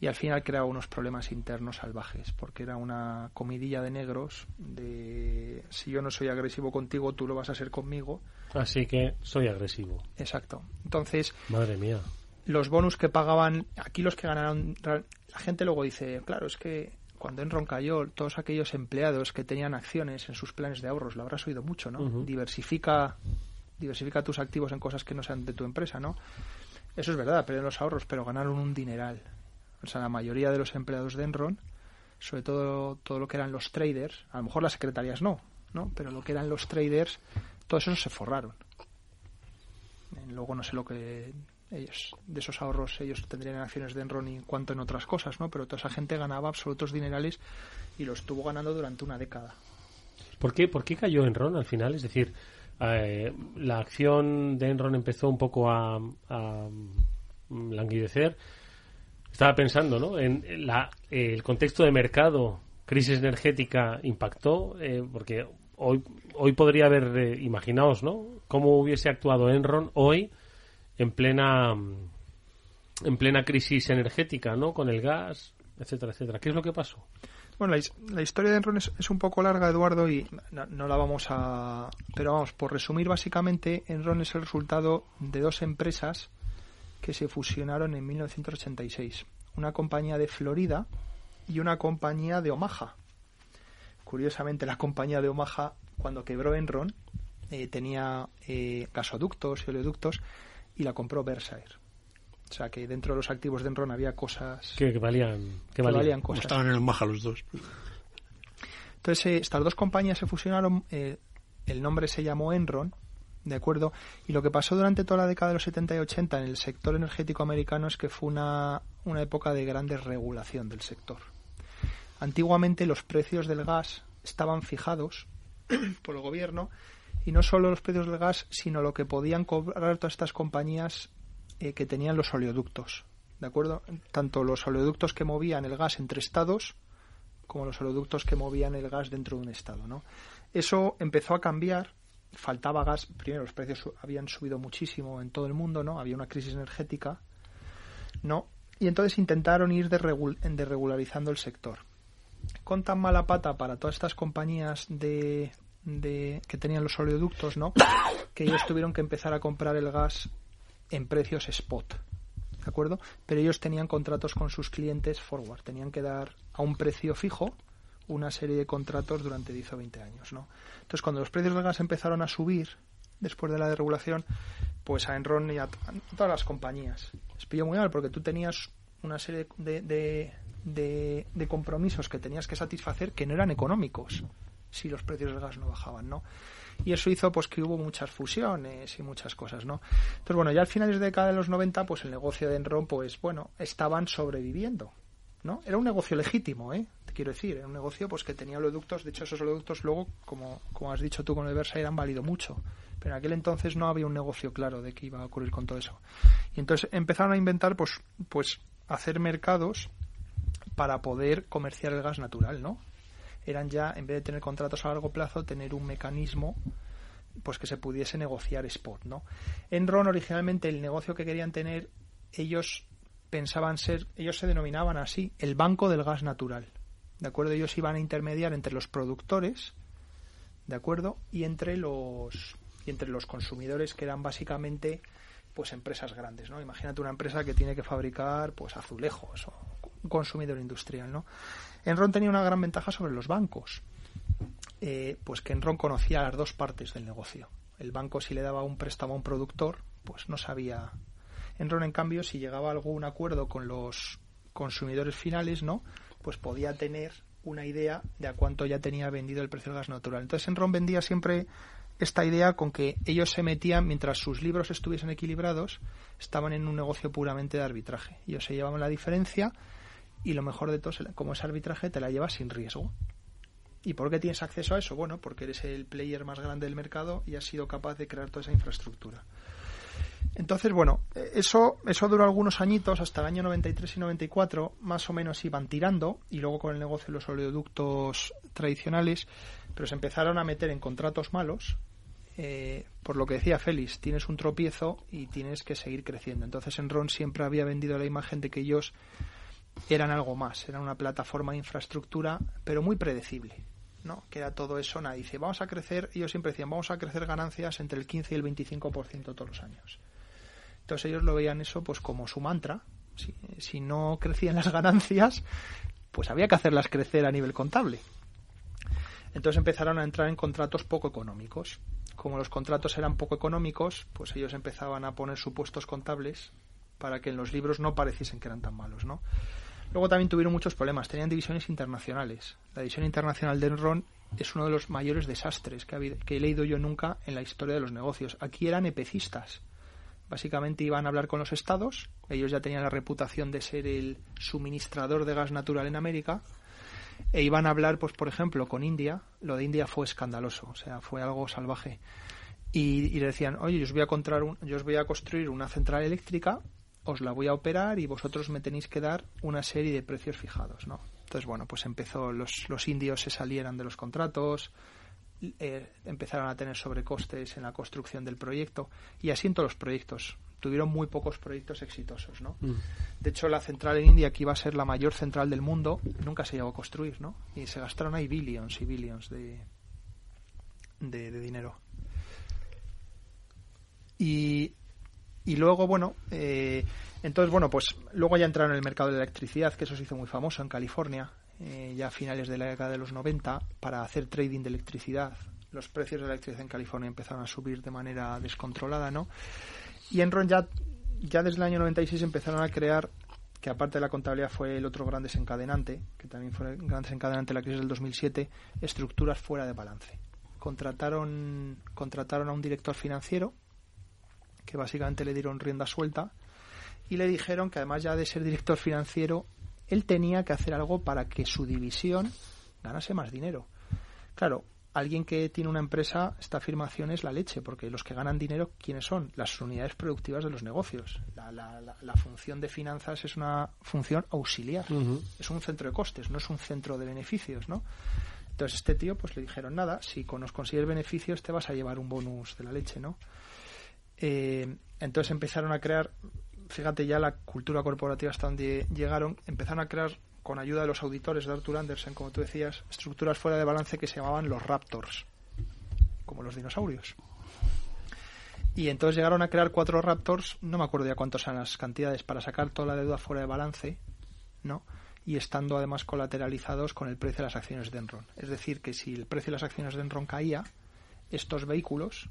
y al final creaba unos problemas internos salvajes, porque era una comidilla de negros de si yo no soy agresivo contigo, tú lo vas a ser conmigo. Así que soy agresivo. Exacto. Entonces, madre mía. Los bonus que pagaban, aquí los que ganaron, la gente luego dice, claro, es que cuando Enron cayó, todos aquellos empleados que tenían acciones en sus planes de ahorros, lo habrás oído mucho, ¿no? Diversifica diversifica tus activos en cosas que no sean de tu empresa, ¿no? Eso es verdad, perdieron los ahorros, pero ganaron un dineral. O sea, la mayoría de los empleados de Enron, sobre todo todo lo que eran los traders, a lo mejor las secretarias no, ¿no? Pero lo que eran los traders, todos esos se forraron. Luego no sé lo que ellos de esos ahorros ellos tendrían acciones de Enron y cuanto en otras cosas, ¿no? Pero toda esa gente ganaba absolutos dinerales y lo estuvo ganando durante una década. ¿Por qué, por qué cayó Enron al final? Es decir, eh, la acción de Enron empezó un poco a, a languidecer. Estaba pensando, ¿no? En la, el contexto de mercado, crisis energética impactó, eh, porque hoy, hoy podría haber, eh, imaginaos, ¿no? Cómo hubiese actuado Enron hoy en plena en plena crisis energética, ¿no? Con el gas, etcétera, etcétera. ¿Qué es lo que pasó? Bueno, la, historia de Enron es, un poco larga, Eduardo, y no, la vamos a... Pero vamos, por resumir básicamente, Enron es el resultado de dos empresas que se fusionaron en 1986. Una compañía de Florida y una compañía de Omaha. Curiosamente, la compañía de Omaha, cuando quebró Enron, eh, tenía eh, gasoductos y oleoductos y la compró Berkshire. O sea que dentro de los activos de Enron había cosas que, valían, que, valían, cosas. Estaban en el Maja los dos. Entonces eh, estas dos compañías se fusionaron, eh, el nombre se llamó Enron, ¿de acuerdo? Y lo que pasó durante toda la década de los 70 y 80 en el sector energético americano es que fue una, una época de gran desregulación del sector. Antiguamente los precios del gas estaban fijados por el gobierno y no solo los precios del gas, sino lo que podían cobrar todas estas compañías eh, que tenían los oleoductos. ¿De acuerdo? Tanto los oleoductos que movían el gas entre estados como los oleoductos que movían el gas dentro de un estado, ¿no? Eso empezó a cambiar, faltaba gas, primero los precios habían subido muchísimo en todo el mundo, ¿no? Había una crisis energética, ¿no? Y entonces intentaron ir desregularizando el sector. Con tan mala pata para todas estas compañías de de, que tenían los oleoductos, ¿no? Que ellos tuvieron que empezar a comprar el gas en precios spot, ¿de acuerdo? Pero ellos tenían contratos con sus clientes forward, tenían que dar a un precio fijo una serie de contratos durante 10 o 20 años, ¿no? Entonces, cuando los precios del gas empezaron a subir después de la deregulación, pues a Enron y a, todas las compañías les pilló muy mal porque tú tenías una serie de, de, de, de compromisos que tenías que satisfacer que no eran económicos si los precios del gas no bajaban, ¿no? Y eso hizo pues que hubo muchas fusiones y muchas cosas, ¿no? Entonces, bueno, ya al final de la década de los 90, pues el negocio de Enron, pues bueno, estaban sobreviviendo, ¿no? Era un negocio legítimo, ¿eh? Te quiero decir, era un negocio pues que tenía oleoductos, de hecho esos oleoductos luego, como, como has dicho tú con el Versailles, han valido mucho. Pero en aquel entonces no había un negocio claro de qué iba a ocurrir con todo eso. Y entonces empezaron a inventar, pues, pues hacer mercados para poder comerciar el gas natural, ¿no? eran ya, en vez de tener contratos a largo plazo, tener un mecanismo pues que se pudiese negociar spot, ¿no? Enron originalmente el negocio que querían tener ellos pensaban ser, ellos se denominaban así, el banco del gas natural. ¿De acuerdo? Ellos iban a intermediar entre los productores, ¿de acuerdo? Y entre los y entre los consumidores que eran básicamente pues empresas grandes, ¿no? Imagínate una empresa que tiene que fabricar pues azulejos o consumidor industrial, ¿no? Enron tenía una gran ventaja sobre los bancos, eh, pues que Enron conocía las dos partes del negocio. El banco si le daba un préstamo a un productor, pues no sabía. Enron, en cambio, si llegaba a algún acuerdo con los consumidores finales, ¿no? Pues podía tener una idea de a cuánto ya tenía vendido el precio del gas natural. Entonces Enron vendía siempre esta idea con que ellos se metían, mientras sus libros estuviesen equilibrados, estaban en un negocio puramente de arbitraje. Ellos se llevaban la diferencia y lo mejor de todo, como es arbitraje, te la llevas sin riesgo. ¿Y por qué tienes acceso a eso? Bueno, porque eres el player más grande del mercado y has sido capaz de crear toda esa infraestructura. Entonces, bueno, eso, eso duró algunos añitos, hasta el año 93 y 94, más o menos iban tirando, y luego con el negocio de los oleoductos tradicionales, pero se empezaron a meter en contratos malos, eh, por lo que decía Félix, tienes un tropiezo y tienes que seguir creciendo. Entonces Enron siempre había vendido la imagen de que ellos eran algo más, eran una plataforma de infraestructura, pero muy predecible, ¿no? Que era todo eso, nada, dice, vamos a crecer, ellos siempre decían, vamos a crecer ganancias entre el 15 y el 25% todos los años. Entonces ellos lo veían eso pues como su mantra, si, si no crecían las ganancias, pues había que hacerlas crecer a nivel contable. Entonces empezaron a entrar en contratos poco económicos. Como los contratos eran poco económicos, pues ellos empezaban a poner supuestos contables para que en los libros no pareciesen que eran tan malos, ¿no? Luego también tuvieron muchos problemas, tenían divisiones internacionales. La división internacional de Enron es uno de los mayores desastres que, he leído yo nunca en la historia de los negocios. Aquí eran epecistas. Básicamente iban a hablar con los estados, ellos ya tenían la reputación de ser el suministrador de gas natural en América, e iban a hablar, pues por ejemplo, con India. Lo de India fue escandaloso, o sea, fue algo salvaje. Y, le decían, oye, yo os, voy a un, yo os voy a construir una central eléctrica, os la voy a operar y vosotros me tenéis que dar una serie de precios fijados, ¿no? Entonces, bueno, pues empezó, los, los indios se salieran de los contratos, eh, empezaron a tener sobrecostes en la construcción del proyecto y así en todos los proyectos. Tuvieron muy pocos proyectos exitosos, ¿no? Mm. De hecho, la central en India, que iba a ser la mayor central del mundo, nunca se llegó a construir, ¿no? Y se gastaron ahí billions y billions de, de, dinero. Y, y luego, bueno, eh, entonces, bueno, pues luego ya entraron en el mercado de la electricidad, que eso se hizo muy famoso en California. Eh, ya a finales de la década de los 90 para hacer trading de electricidad. Los precios de la electricidad en California empezaron a subir de manera descontrolada, ¿no? Y Enron ya, ya desde el año 96 empezaron a crear, que aparte de la contabilidad fue el otro gran desencadenante, que también fue el gran desencadenante de la crisis del 2007, estructuras fuera de balance. Contrataron, contrataron a un director financiero, que básicamente le dieron rienda suelta, y le dijeron que además ya de ser director financiero él tenía que hacer algo para que su división ganase más dinero. Claro, alguien que tiene una empresa, esta afirmación es la leche, porque los que ganan dinero, ¿quiénes son? Las unidades productivas de los negocios. La, función de finanzas es una función auxiliar, es un centro de costes, no es un centro de beneficios, ¿no? Entonces este tío, pues le dijeron, nada, si nos consigues beneficios te vas a llevar un bonus de la leche, ¿no? Eh, entonces empezaron a crear fíjate ya la cultura corporativa hasta donde llegaron, empezaron a crear con ayuda de los auditores de Arthur Andersen, como tú decías, estructuras fuera de balance que se llamaban los raptors, como los dinosaurios. Y entonces llegaron a crear cuatro raptors, no me acuerdo ya cuántas eran las cantidades, para sacar toda la deuda fuera de balance, ¿no? Y estando además colateralizados con el precio de las acciones de Enron. Es decir, que si el precio de las acciones de Enron caía, estos vehículos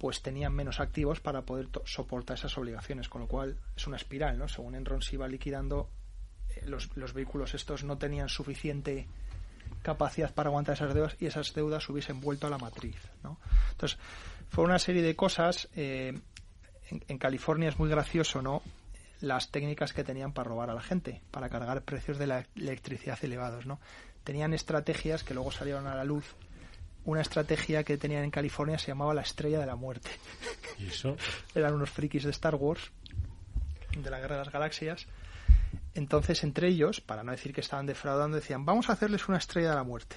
pues tenían menos activos para poder soportar esas obligaciones, con lo cual es una espiral, ¿no? Según Enron se iba liquidando, eh, los, los, vehículos estos no tenían suficiente capacidad para aguantar esas deudas y esas deudas hubiesen vuelto a la matriz, ¿no? Entonces, fue una serie de cosas. Eh, en, en, California es muy gracioso, ¿no? Las técnicas que tenían para robar a la gente, para cargar precios de la electricidad elevados, ¿no? Tenían estrategias que luego salieron a la luz una estrategia que tenían en California se llamaba la Estrella de la Muerte. ¿Y eso? Eran unos frikis de Star Wars, de la Guerra de las Galaxias. Entonces, entre ellos, para no decir que estaban defraudando, decían, vamos a hacerles una Estrella de la Muerte.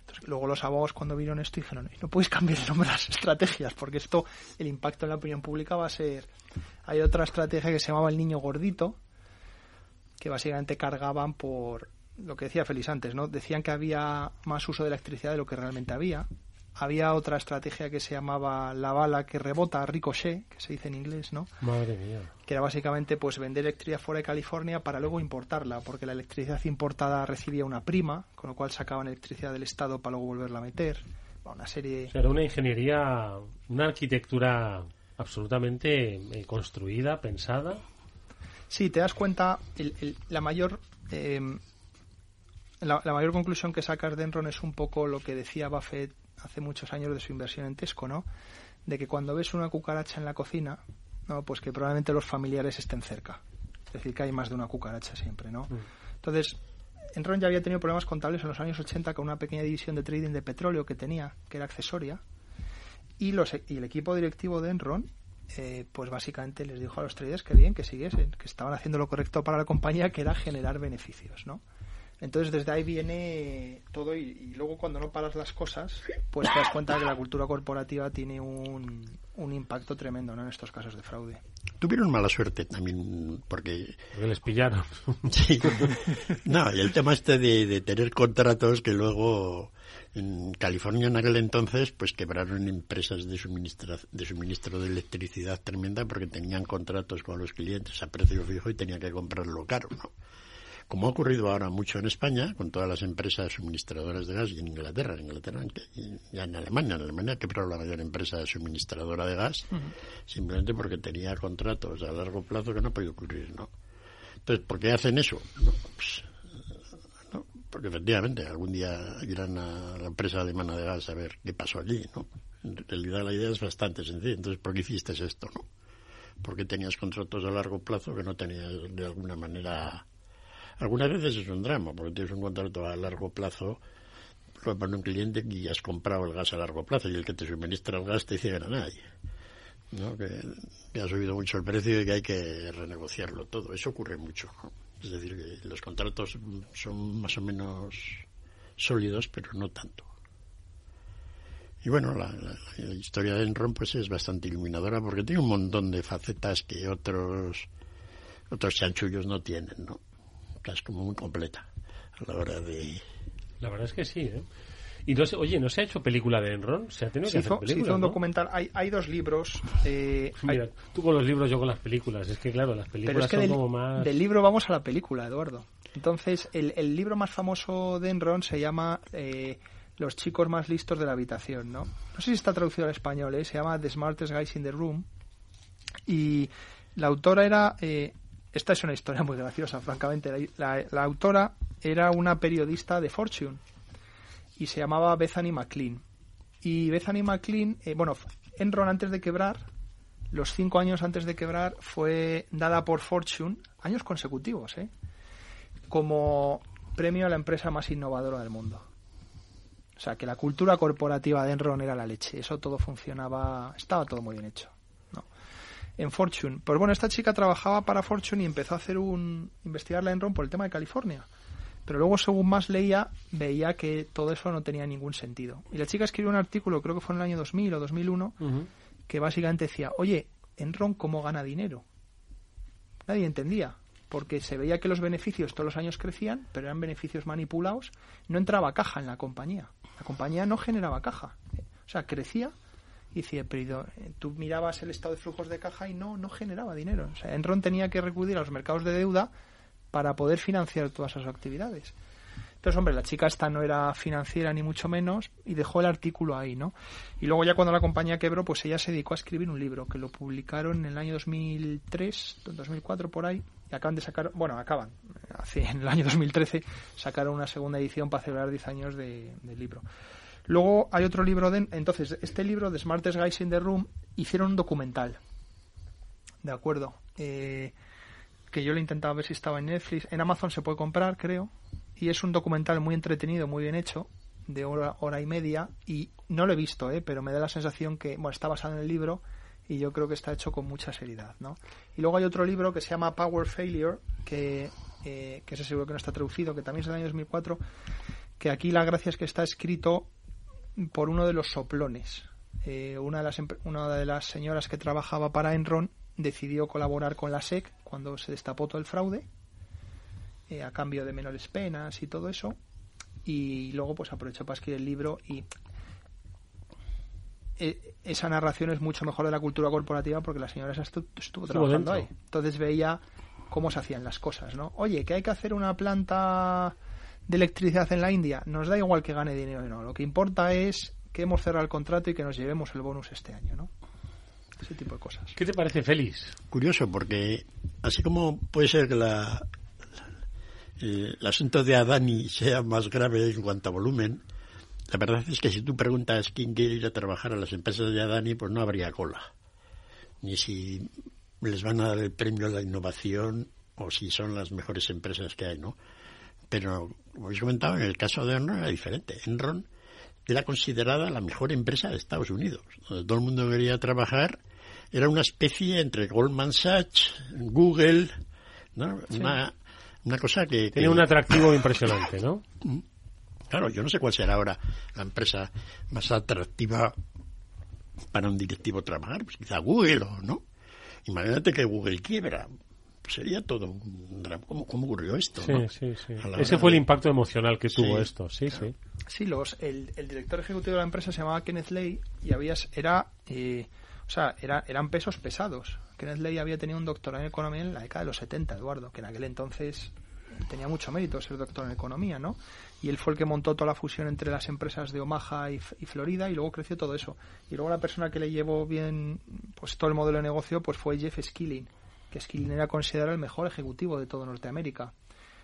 Entonces, luego los abogados cuando vieron esto dijeron, no podéis cambiar el nombre de las estrategias, porque esto, el impacto en la opinión pública va a ser... Hay otra estrategia que se llamaba el niño gordito, que básicamente cargaban por lo que decía Félix antes, ¿no? Decían que había más uso de electricidad de lo que realmente había. Había otra estrategia que se llamaba la bala que rebota, ricochet, que se dice en inglés, ¿no? Madre mía. Que era básicamente pues vender electricidad fuera de California para luego importarla, porque la electricidad importada recibía una prima, con lo cual sacaban electricidad del Estado para luego volverla a meter. Una serie... era una ingeniería, una arquitectura absolutamente eh, construida, pensada. Sí, te das cuenta, la mayor... Eh, la, mayor conclusión que sacas de Enron es un poco lo que decía Buffett hace muchos años de su inversión en Tesco, ¿no? De que cuando ves una cucaracha en la cocina, ¿no? Pues que probablemente los familiares estén cerca. Es decir, que hay más de una cucaracha siempre, ¿no? Mm. Entonces, Enron ya había tenido problemas contables en los años 80 con una pequeña división de trading de petróleo que tenía, que era accesoria, y, los, y el equipo directivo de Enron eh, pues básicamente les dijo a los traders que bien, que siguiesen, que estaban haciendo lo correcto para la compañía, que era generar beneficios, ¿no? Entonces desde ahí viene todo y, luego cuando no paras las cosas, pues te das cuenta que la cultura corporativa tiene un, un impacto tremendo ¿no? en estos casos de fraude. Tuvieron mala suerte también porque... Porque les pillaron. sí. No, y el tema este de, de tener contratos que luego en California en aquel entonces pues quebraron empresas de suministro, de suministro de electricidad tremenda porque tenían contratos con los clientes a precio fijo y tenían que comprarlo caro, ¿no? Como ha ocurrido ahora mucho en España, con todas las empresas suministradoras de gas, y en Inglaterra, en Inglaterra, y ya en Alemania, en Alemania quebró la mayor empresa suministradora de gas, simplemente porque tenía contratos a largo plazo que no podía ocurrir, ¿no? Entonces, ¿por qué hacen eso? Pues, no, porque efectivamente algún día irán a la empresa alemana de gas a ver qué pasó allí, ¿no? En realidad la idea es bastante sencilla, entonces, ¿por qué hiciste esto, no? porque tenías contratos a largo plazo que no tenías de alguna manera. Algunas veces es un drama, porque tienes un contrato a largo plazo para un cliente y has comprado el gas a largo plazo y el que te suministra el gas te dice que no nadie. ¿no? Que, ha subido mucho el precio y que hay que renegociarlo todo. Eso ocurre mucho. Es decir, que los contratos son más o menos sólidos, pero no tanto. Y bueno, la, la, historia de Enron pues es bastante iluminadora porque tiene un montón de facetas que otros otros chanchullos no tienen, ¿no? Es como muy completa a la hora de... La verdad es que sí, ¿eh? Y no se, oye, ¿no se ha hecho película de Enron? ¿Se ha tenido que hizo, hacer película, se hizo un ¿no? documental. Hay, hay dos libros. Eh, Mira, hay, tú con los libros, yo con las películas. Es que, claro, las películas pero es que son del, como más... del libro vamos a la película, Eduardo. Entonces, el, el libro más famoso de Enron se llama eh, Los chicos más listos de la habitación, ¿no? No sé si está traducido al español, ¿eh? Se llama The Smartest Guys in the Room. Y la autora era... Eh, esta es una historia muy graciosa, francamente. La, autora era una periodista de Fortune y se llamaba Bethany McLean. Y Bethany McLean, eh, bueno, Enron antes de quebrar, los cinco años antes de quebrar, fue dada por Fortune, años consecutivos, ¿eh? como premio a la empresa más innovadora del mundo. O sea, que la cultura corporativa de Enron era la leche. Eso todo funcionaba, estaba todo muy bien hecho. En Fortune. Pues bueno, esta chica trabajaba para Fortune y empezó a hacer un. investigar la Enron por el tema de California. Pero luego, según más leía, veía que todo eso no tenía ningún sentido. Y la chica escribió un artículo, creo que fue en el año 2000 o 2001, uh -huh. que básicamente decía: Oye, Enron, ¿cómo gana dinero? Nadie entendía porque se veía que los beneficios todos los años crecían, pero eran beneficios manipulados, no entraba caja en la compañía. La compañía no generaba caja. O sea, crecía decía, pero tú mirabas el estado de flujos de caja y no, no generaba dinero. Enron tenía que recurrir a los mercados de deuda para poder financiar todas esas actividades. Entonces, hombre, la chica esta no era financiera ni mucho menos y dejó el artículo ahí, ¿no? Y luego ya cuando la compañía quebró, pues ella se dedicó a escribir un libro que lo publicaron en el año 2003, 2004 por ahí, y acaban de sacar, bueno, acaban, hace, en el año 2013 sacaron una segunda edición para celebrar 10 años de, del libro. Luego hay otro libro, de, entonces, este libro de Smartest Guys in the Room hicieron un documental, ¿de acuerdo? Eh, que yo le intentaba ver si estaba en Netflix, en Amazon se puede comprar, creo, y es un documental muy entretenido, muy bien hecho, de hora, hora y media, y no lo he visto, ¿eh? pero me da la sensación que, bueno, está basado en el libro, y yo creo que está hecho con mucha seriedad, ¿no? Y luego hay otro libro que se llama Power Failure, que, eh, que ese seguro que no está traducido, que también es del año 2004, que aquí la gracia es que está escrito por uno de los soplones. Eh, una, de las, una de las señoras que trabajaba para Enron decidió colaborar con la SEC cuando se destapó todo el fraude, eh, a cambio de menores penas y todo eso, y luego pues aprovechó para escribir el libro y esa narración es mucho mejor de la cultura corporativa porque la señora estuvo, estuvo trabajando ahí. Entonces veía cómo se hacían las cosas, ¿no? Oye, que hay que hacer una planta de electricidad en la India, nos da igual que gane dinero o no. Lo que importa es que hemos cerrado el contrato y que nos llevemos el bonus este año, ¿no? Ese tipo de cosas. ¿Qué te parece, Félix? Curioso, porque así como puede ser que la, el, el asunto de Adani sea más grave en cuanto a volumen, la verdad es que si tú preguntas quién quiere ir a trabajar a las empresas de Adani, pues no habría cola. Ni si les van a dar el premio a la innovación o si son las mejores empresas que hay, ¿no? Pero, como habéis comentado, en el caso de Enron era diferente. Enron era considerada la mejor empresa de Estados Unidos, donde todo el mundo quería trabajar. Era una especie entre Goldman Sachs, Google, ¿no? Sí. Una, una cosa que... Tenía que... un atractivo impresionante, ¿no? Claro, yo no sé cuál será ahora la empresa más atractiva para un directivo trabajar, pues quizá Google o no. Imagínate que Google quiebra, sería todo un drama. ¿Cómo, cómo ocurrió esto? Sí, ¿no? sí, sí. Ese fue el impacto emocional que tuvo Sí, esto, sí, sí. Sí, los, el, el director ejecutivo de la empresa se llamaba Kenneth Lay y había, era, eh, o sea, era, eran pesos pesados. Kenneth Lay había tenido un doctorado en economía en la década de los 70, Eduardo, que en aquel entonces tenía mucho mérito ser doctor en economía, ¿no? Y él fue el que montó toda la fusión entre las empresas de Omaha y, y, Florida y luego creció todo eso. Y luego la persona que le llevó bien pues todo el modelo de negocio pues fue Jeff Skilling, que Skilling era considerado el mejor ejecutivo de todo Norteamérica.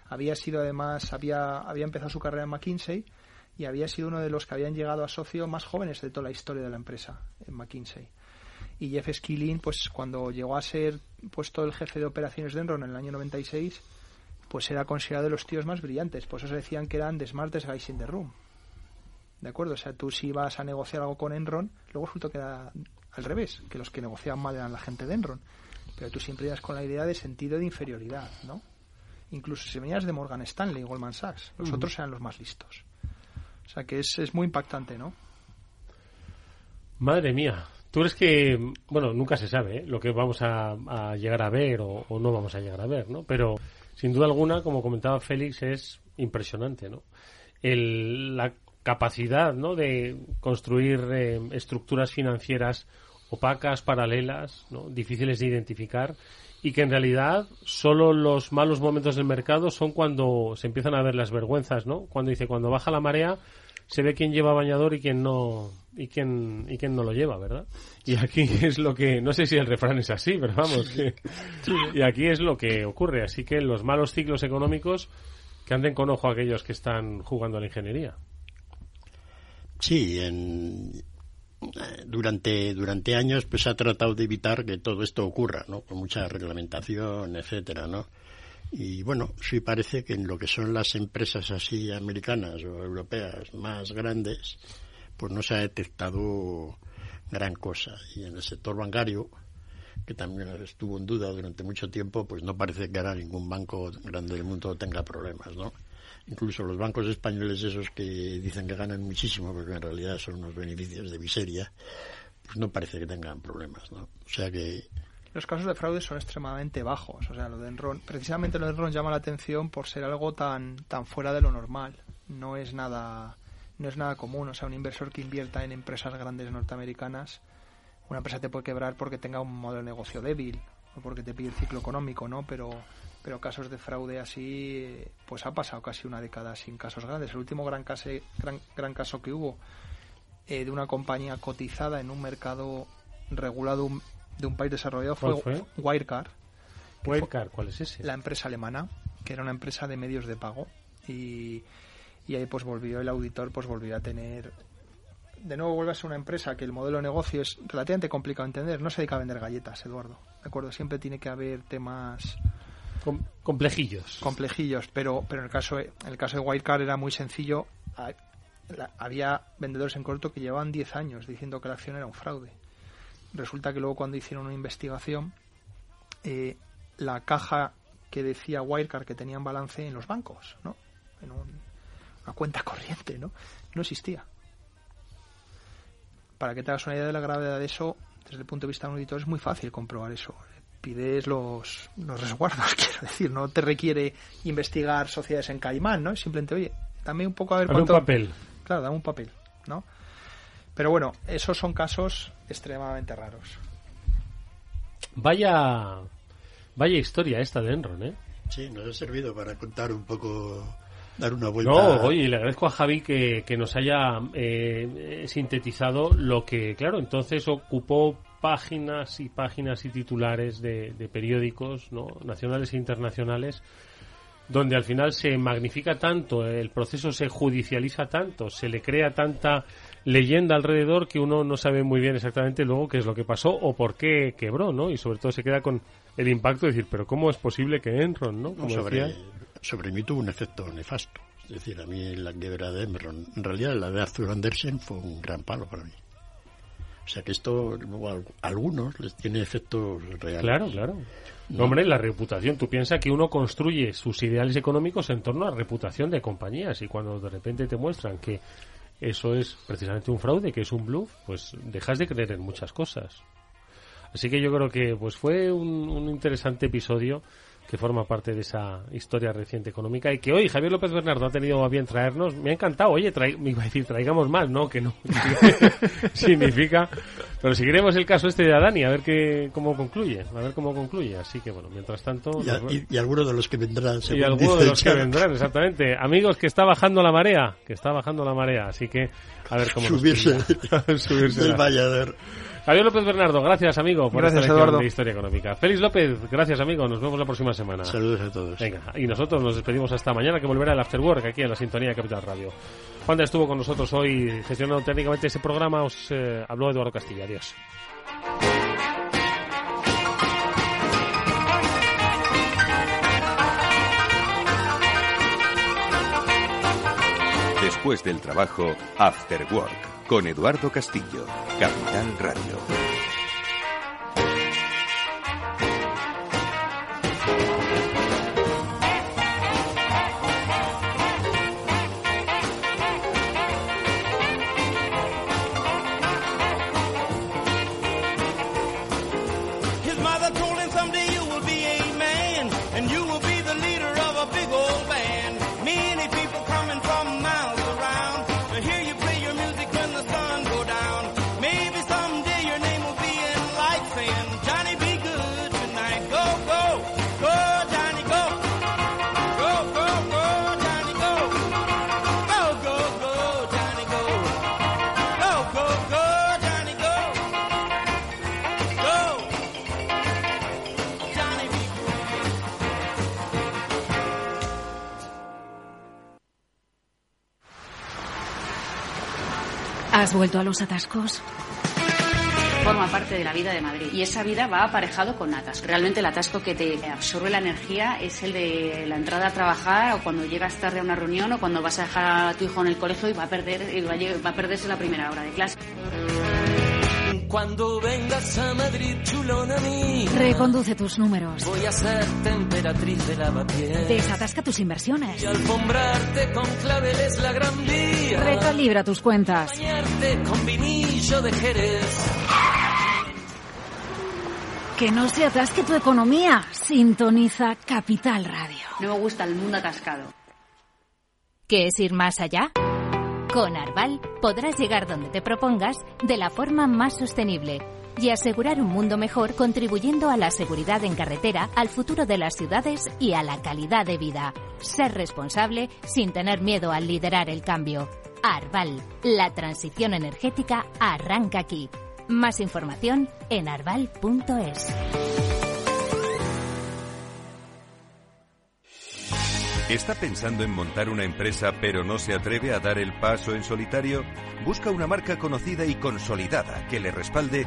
Había sido además, había, había empezado su carrera en McKinsey y había sido uno de los que habían llegado a socio más jóvenes de toda la historia de la empresa, en McKinsey. y Jeff Skilling, pues cuando llegó a ser puesto el jefe de operaciones de Enron en el año 96, pues era considerado de los tíos más brillantes. Por eso se decían que eran the smartest guys in the room. ¿De acuerdo? O sea, tú si vas a negociar algo con Enron, luego resulta que era al revés, que los que negociaban mal eran la gente de Enron. Pero tú siempre ibas con la idea de sentido de inferioridad, ¿no? Incluso si venías de Morgan Stanley, Goldman Sachs, los otros eran los más listos. O sea que es, es muy impactante, ¿no? Madre mía, Tú crees que, bueno, nunca se sabe ¿eh? lo que vamos a, llegar a ver o, no vamos a llegar a ver, ¿no? Pero sin duda alguna, como comentaba Félix, es impresionante, ¿no? El, la capacidad, ¿no? De construir eh, estructuras financieras opacas, paralelas, ¿no? difíciles de identificar y que en realidad solo los malos momentos del mercado son cuando se empiezan a ver las vergüenzas, ¿no? Cuando dice, cuando baja la marea, se ve quién lleva bañador y quién no y quién y quién no lo lleva, ¿verdad? Y aquí es lo que no sé si el refrán es así, pero vamos, y aquí es lo que ocurre, así que los malos ciclos económicos que anden con ojo a aquellos que están jugando a la ingeniería. Sí, en, durante durante años pues se ha tratado de evitar que todo esto ocurra, ¿no? Con mucha reglamentación, etcétera, ¿no? Y bueno, sí parece que en lo que son las empresas así americanas o europeas más grandes, pues no se ha detectado gran cosa. Y en el sector bancario, que también estuvo en duda durante mucho tiempo, pues no parece que ahora ningún banco grande del mundo tenga problemas, ¿no? Incluso los bancos españoles esos que dicen que ganan muchísimo, porque en realidad son unos beneficios de miseria, pues no parece que tengan problemas, ¿no? O sea que los casos de fraude son extremadamente bajos. O sea, lo de Enron, precisamente lo de Enron llama la atención por ser algo tan, tan fuera de lo normal. No es nada, no es nada común. O sea, un inversor que invierta en empresas grandes norteamericanas, una empresa te puede quebrar porque tenga un modelo de negocio débil o porque te pide el ciclo económico, ¿no? Pero, pero casos de fraude así, pues ha pasado casi una década sin casos grandes. El último gran caso, gran, gran caso que hubo eh, de una compañía cotizada en un mercado regulado de un país desarrollado fue, Wirecard. Wirecard, ¿cuál es ese? La empresa alemana, que era una empresa de medios de pago. Y, y ahí pues volvió el auditor, pues volvió a tener... De nuevo vuelve a ser una empresa que el modelo de negocio es relativamente complicado de entender. No se dedica a vender galletas, Eduardo. ¿De acuerdo? Siempre tiene que haber temas... complejillos. Complejillos, pero, pero en, el caso, en el caso de Wirecard era muy sencillo. Había vendedores en corto que llevaban 10 años diciendo que la acción era un fraude resulta que luego cuando hicieron una investigación, eh, la caja que decía Wirecard que tenían balance en los bancos, ¿no? En una cuenta corriente, ¿no? No existía. Para que te hagas una idea de la gravedad de eso, desde el punto de vista de un auditor es muy fácil comprobar eso. Pides los, los resguardos, quiero decir, no te requiere investigar sociedades en Caimán, ¿no? Simplemente, oye, dame un poco a ver cuánto... un papel. Claro, dame un papel, ¿no? Pero bueno, esos son casos extremadamente raros. Vaya, vaya historia esta de Enron, ¿eh? Sí, nos ha servido para contar un poco, dar una vuelta. No, oye, le agradezco a Javi que, nos haya eh, sintetizado lo que, claro, entonces ocupó páginas y páginas y titulares de, de periódicos ¿no? nacionales e internacionales donde al final se magnifica tanto, el proceso se judicializa tanto, se le crea tanta leyenda alrededor que uno no sabe muy bien exactamente luego qué es lo que pasó o por qué quebró, ¿no? Y sobre todo se queda con el impacto de decir, pero ¿cómo es posible que Enron, ¿no? sobre, sobre mí tuvo un efecto nefasto. Es decir, a mí la quiebra de Enron, en realidad la de Arthur Andersen fue un gran palo para mí. O sea que esto a algunos les tiene efectos reales. Claro, claro. hombre, la reputación. Tú piensas que uno construye sus ideales económicos en torno a la reputación de compañías y cuando de repente te muestran que eso es precisamente un fraude, que es un bluff, pues dejas de creer en muchas cosas. Así que yo creo que pues fue un, un interesante episodio que forma parte de esa historia reciente económica y que hoy Javier López Bernardo ha tenido a bien traernos. Me ha encantado. Oye, me iba a decir, traigamos más, ¿no? Que no. significa. Pero seguiremos el caso este de Adani, a ver qué, cómo concluye. A ver cómo concluye. Así que, bueno, mientras tanto. Y, algunos de los que vendrán. Y algunos de los que vendrán, exactamente. Amigos, que está bajando la marea. Que está bajando la marea. Así que, a ver cómo. Subirse. subirse del vallador. Javier López Bernardo, gracias amigo por esta lección de Historia Económica. Félix López, gracias amigo, nos vemos la próxima semana. Saludos a todos. Venga, y nosotros nos despedimos hasta mañana que volverá el After Work aquí en la sintonía Capital Radio. Juan estuvo con nosotros hoy gestionando técnicamente ese programa, os eh, habló Eduardo Castilla. Adiós. Después del trabajo, After Work con Eduardo Castillo, Capital Radio. Vuelto a los atascos? Forma parte de la vida de Madrid y esa vida va aparejado con atascos. Realmente el atasco que te absorbe la energía es el de la entrada a trabajar o cuando llegas tarde a una reunión o cuando vas a dejar a tu hijo en el colegio y va a perder y va a, va a perderse la primera hora de clase. Cuando vengas a Madrid, chulona mí. Reconduce tus números. Voy a ser temperatriz de lavapiés. Desatasca tus inversiones. Y alfombrarte con claveles la gran vía. Recalibra tus cuentas. Bañarte con vinillo de Jerez. Que no se atasque tu economía. Sintoniza Capital Radio. No me gusta el mundo atascado. ¿Qué es ir más allá? Con Arval podrás llegar donde te propongas de la forma más sostenible y asegurar un mundo mejor contribuyendo a la seguridad en carretera, al futuro de las ciudades y a la calidad de vida. Ser responsable sin tener miedo al liderar el cambio. Arval, la transición energética arranca aquí. Más información en arval.es. ¿Está pensando en montar una empresa pero no se atreve a dar el paso en solitario? Busca una marca conocida y consolidada que le respalde.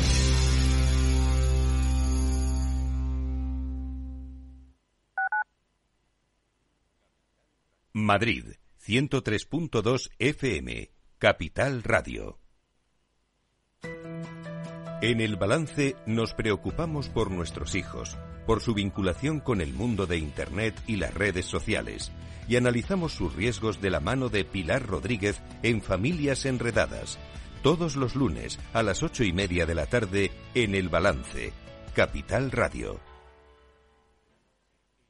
Madrid, 103.2 FM, Capital Radio. En el balance nos preocupamos por nuestros hijos, por su vinculación con el mundo de Internet y las redes sociales, y analizamos sus riesgos de la mano de Pilar Rodríguez en Familias Enredadas, todos los lunes a las ocho y media de la tarde en el balance, Capital Radio.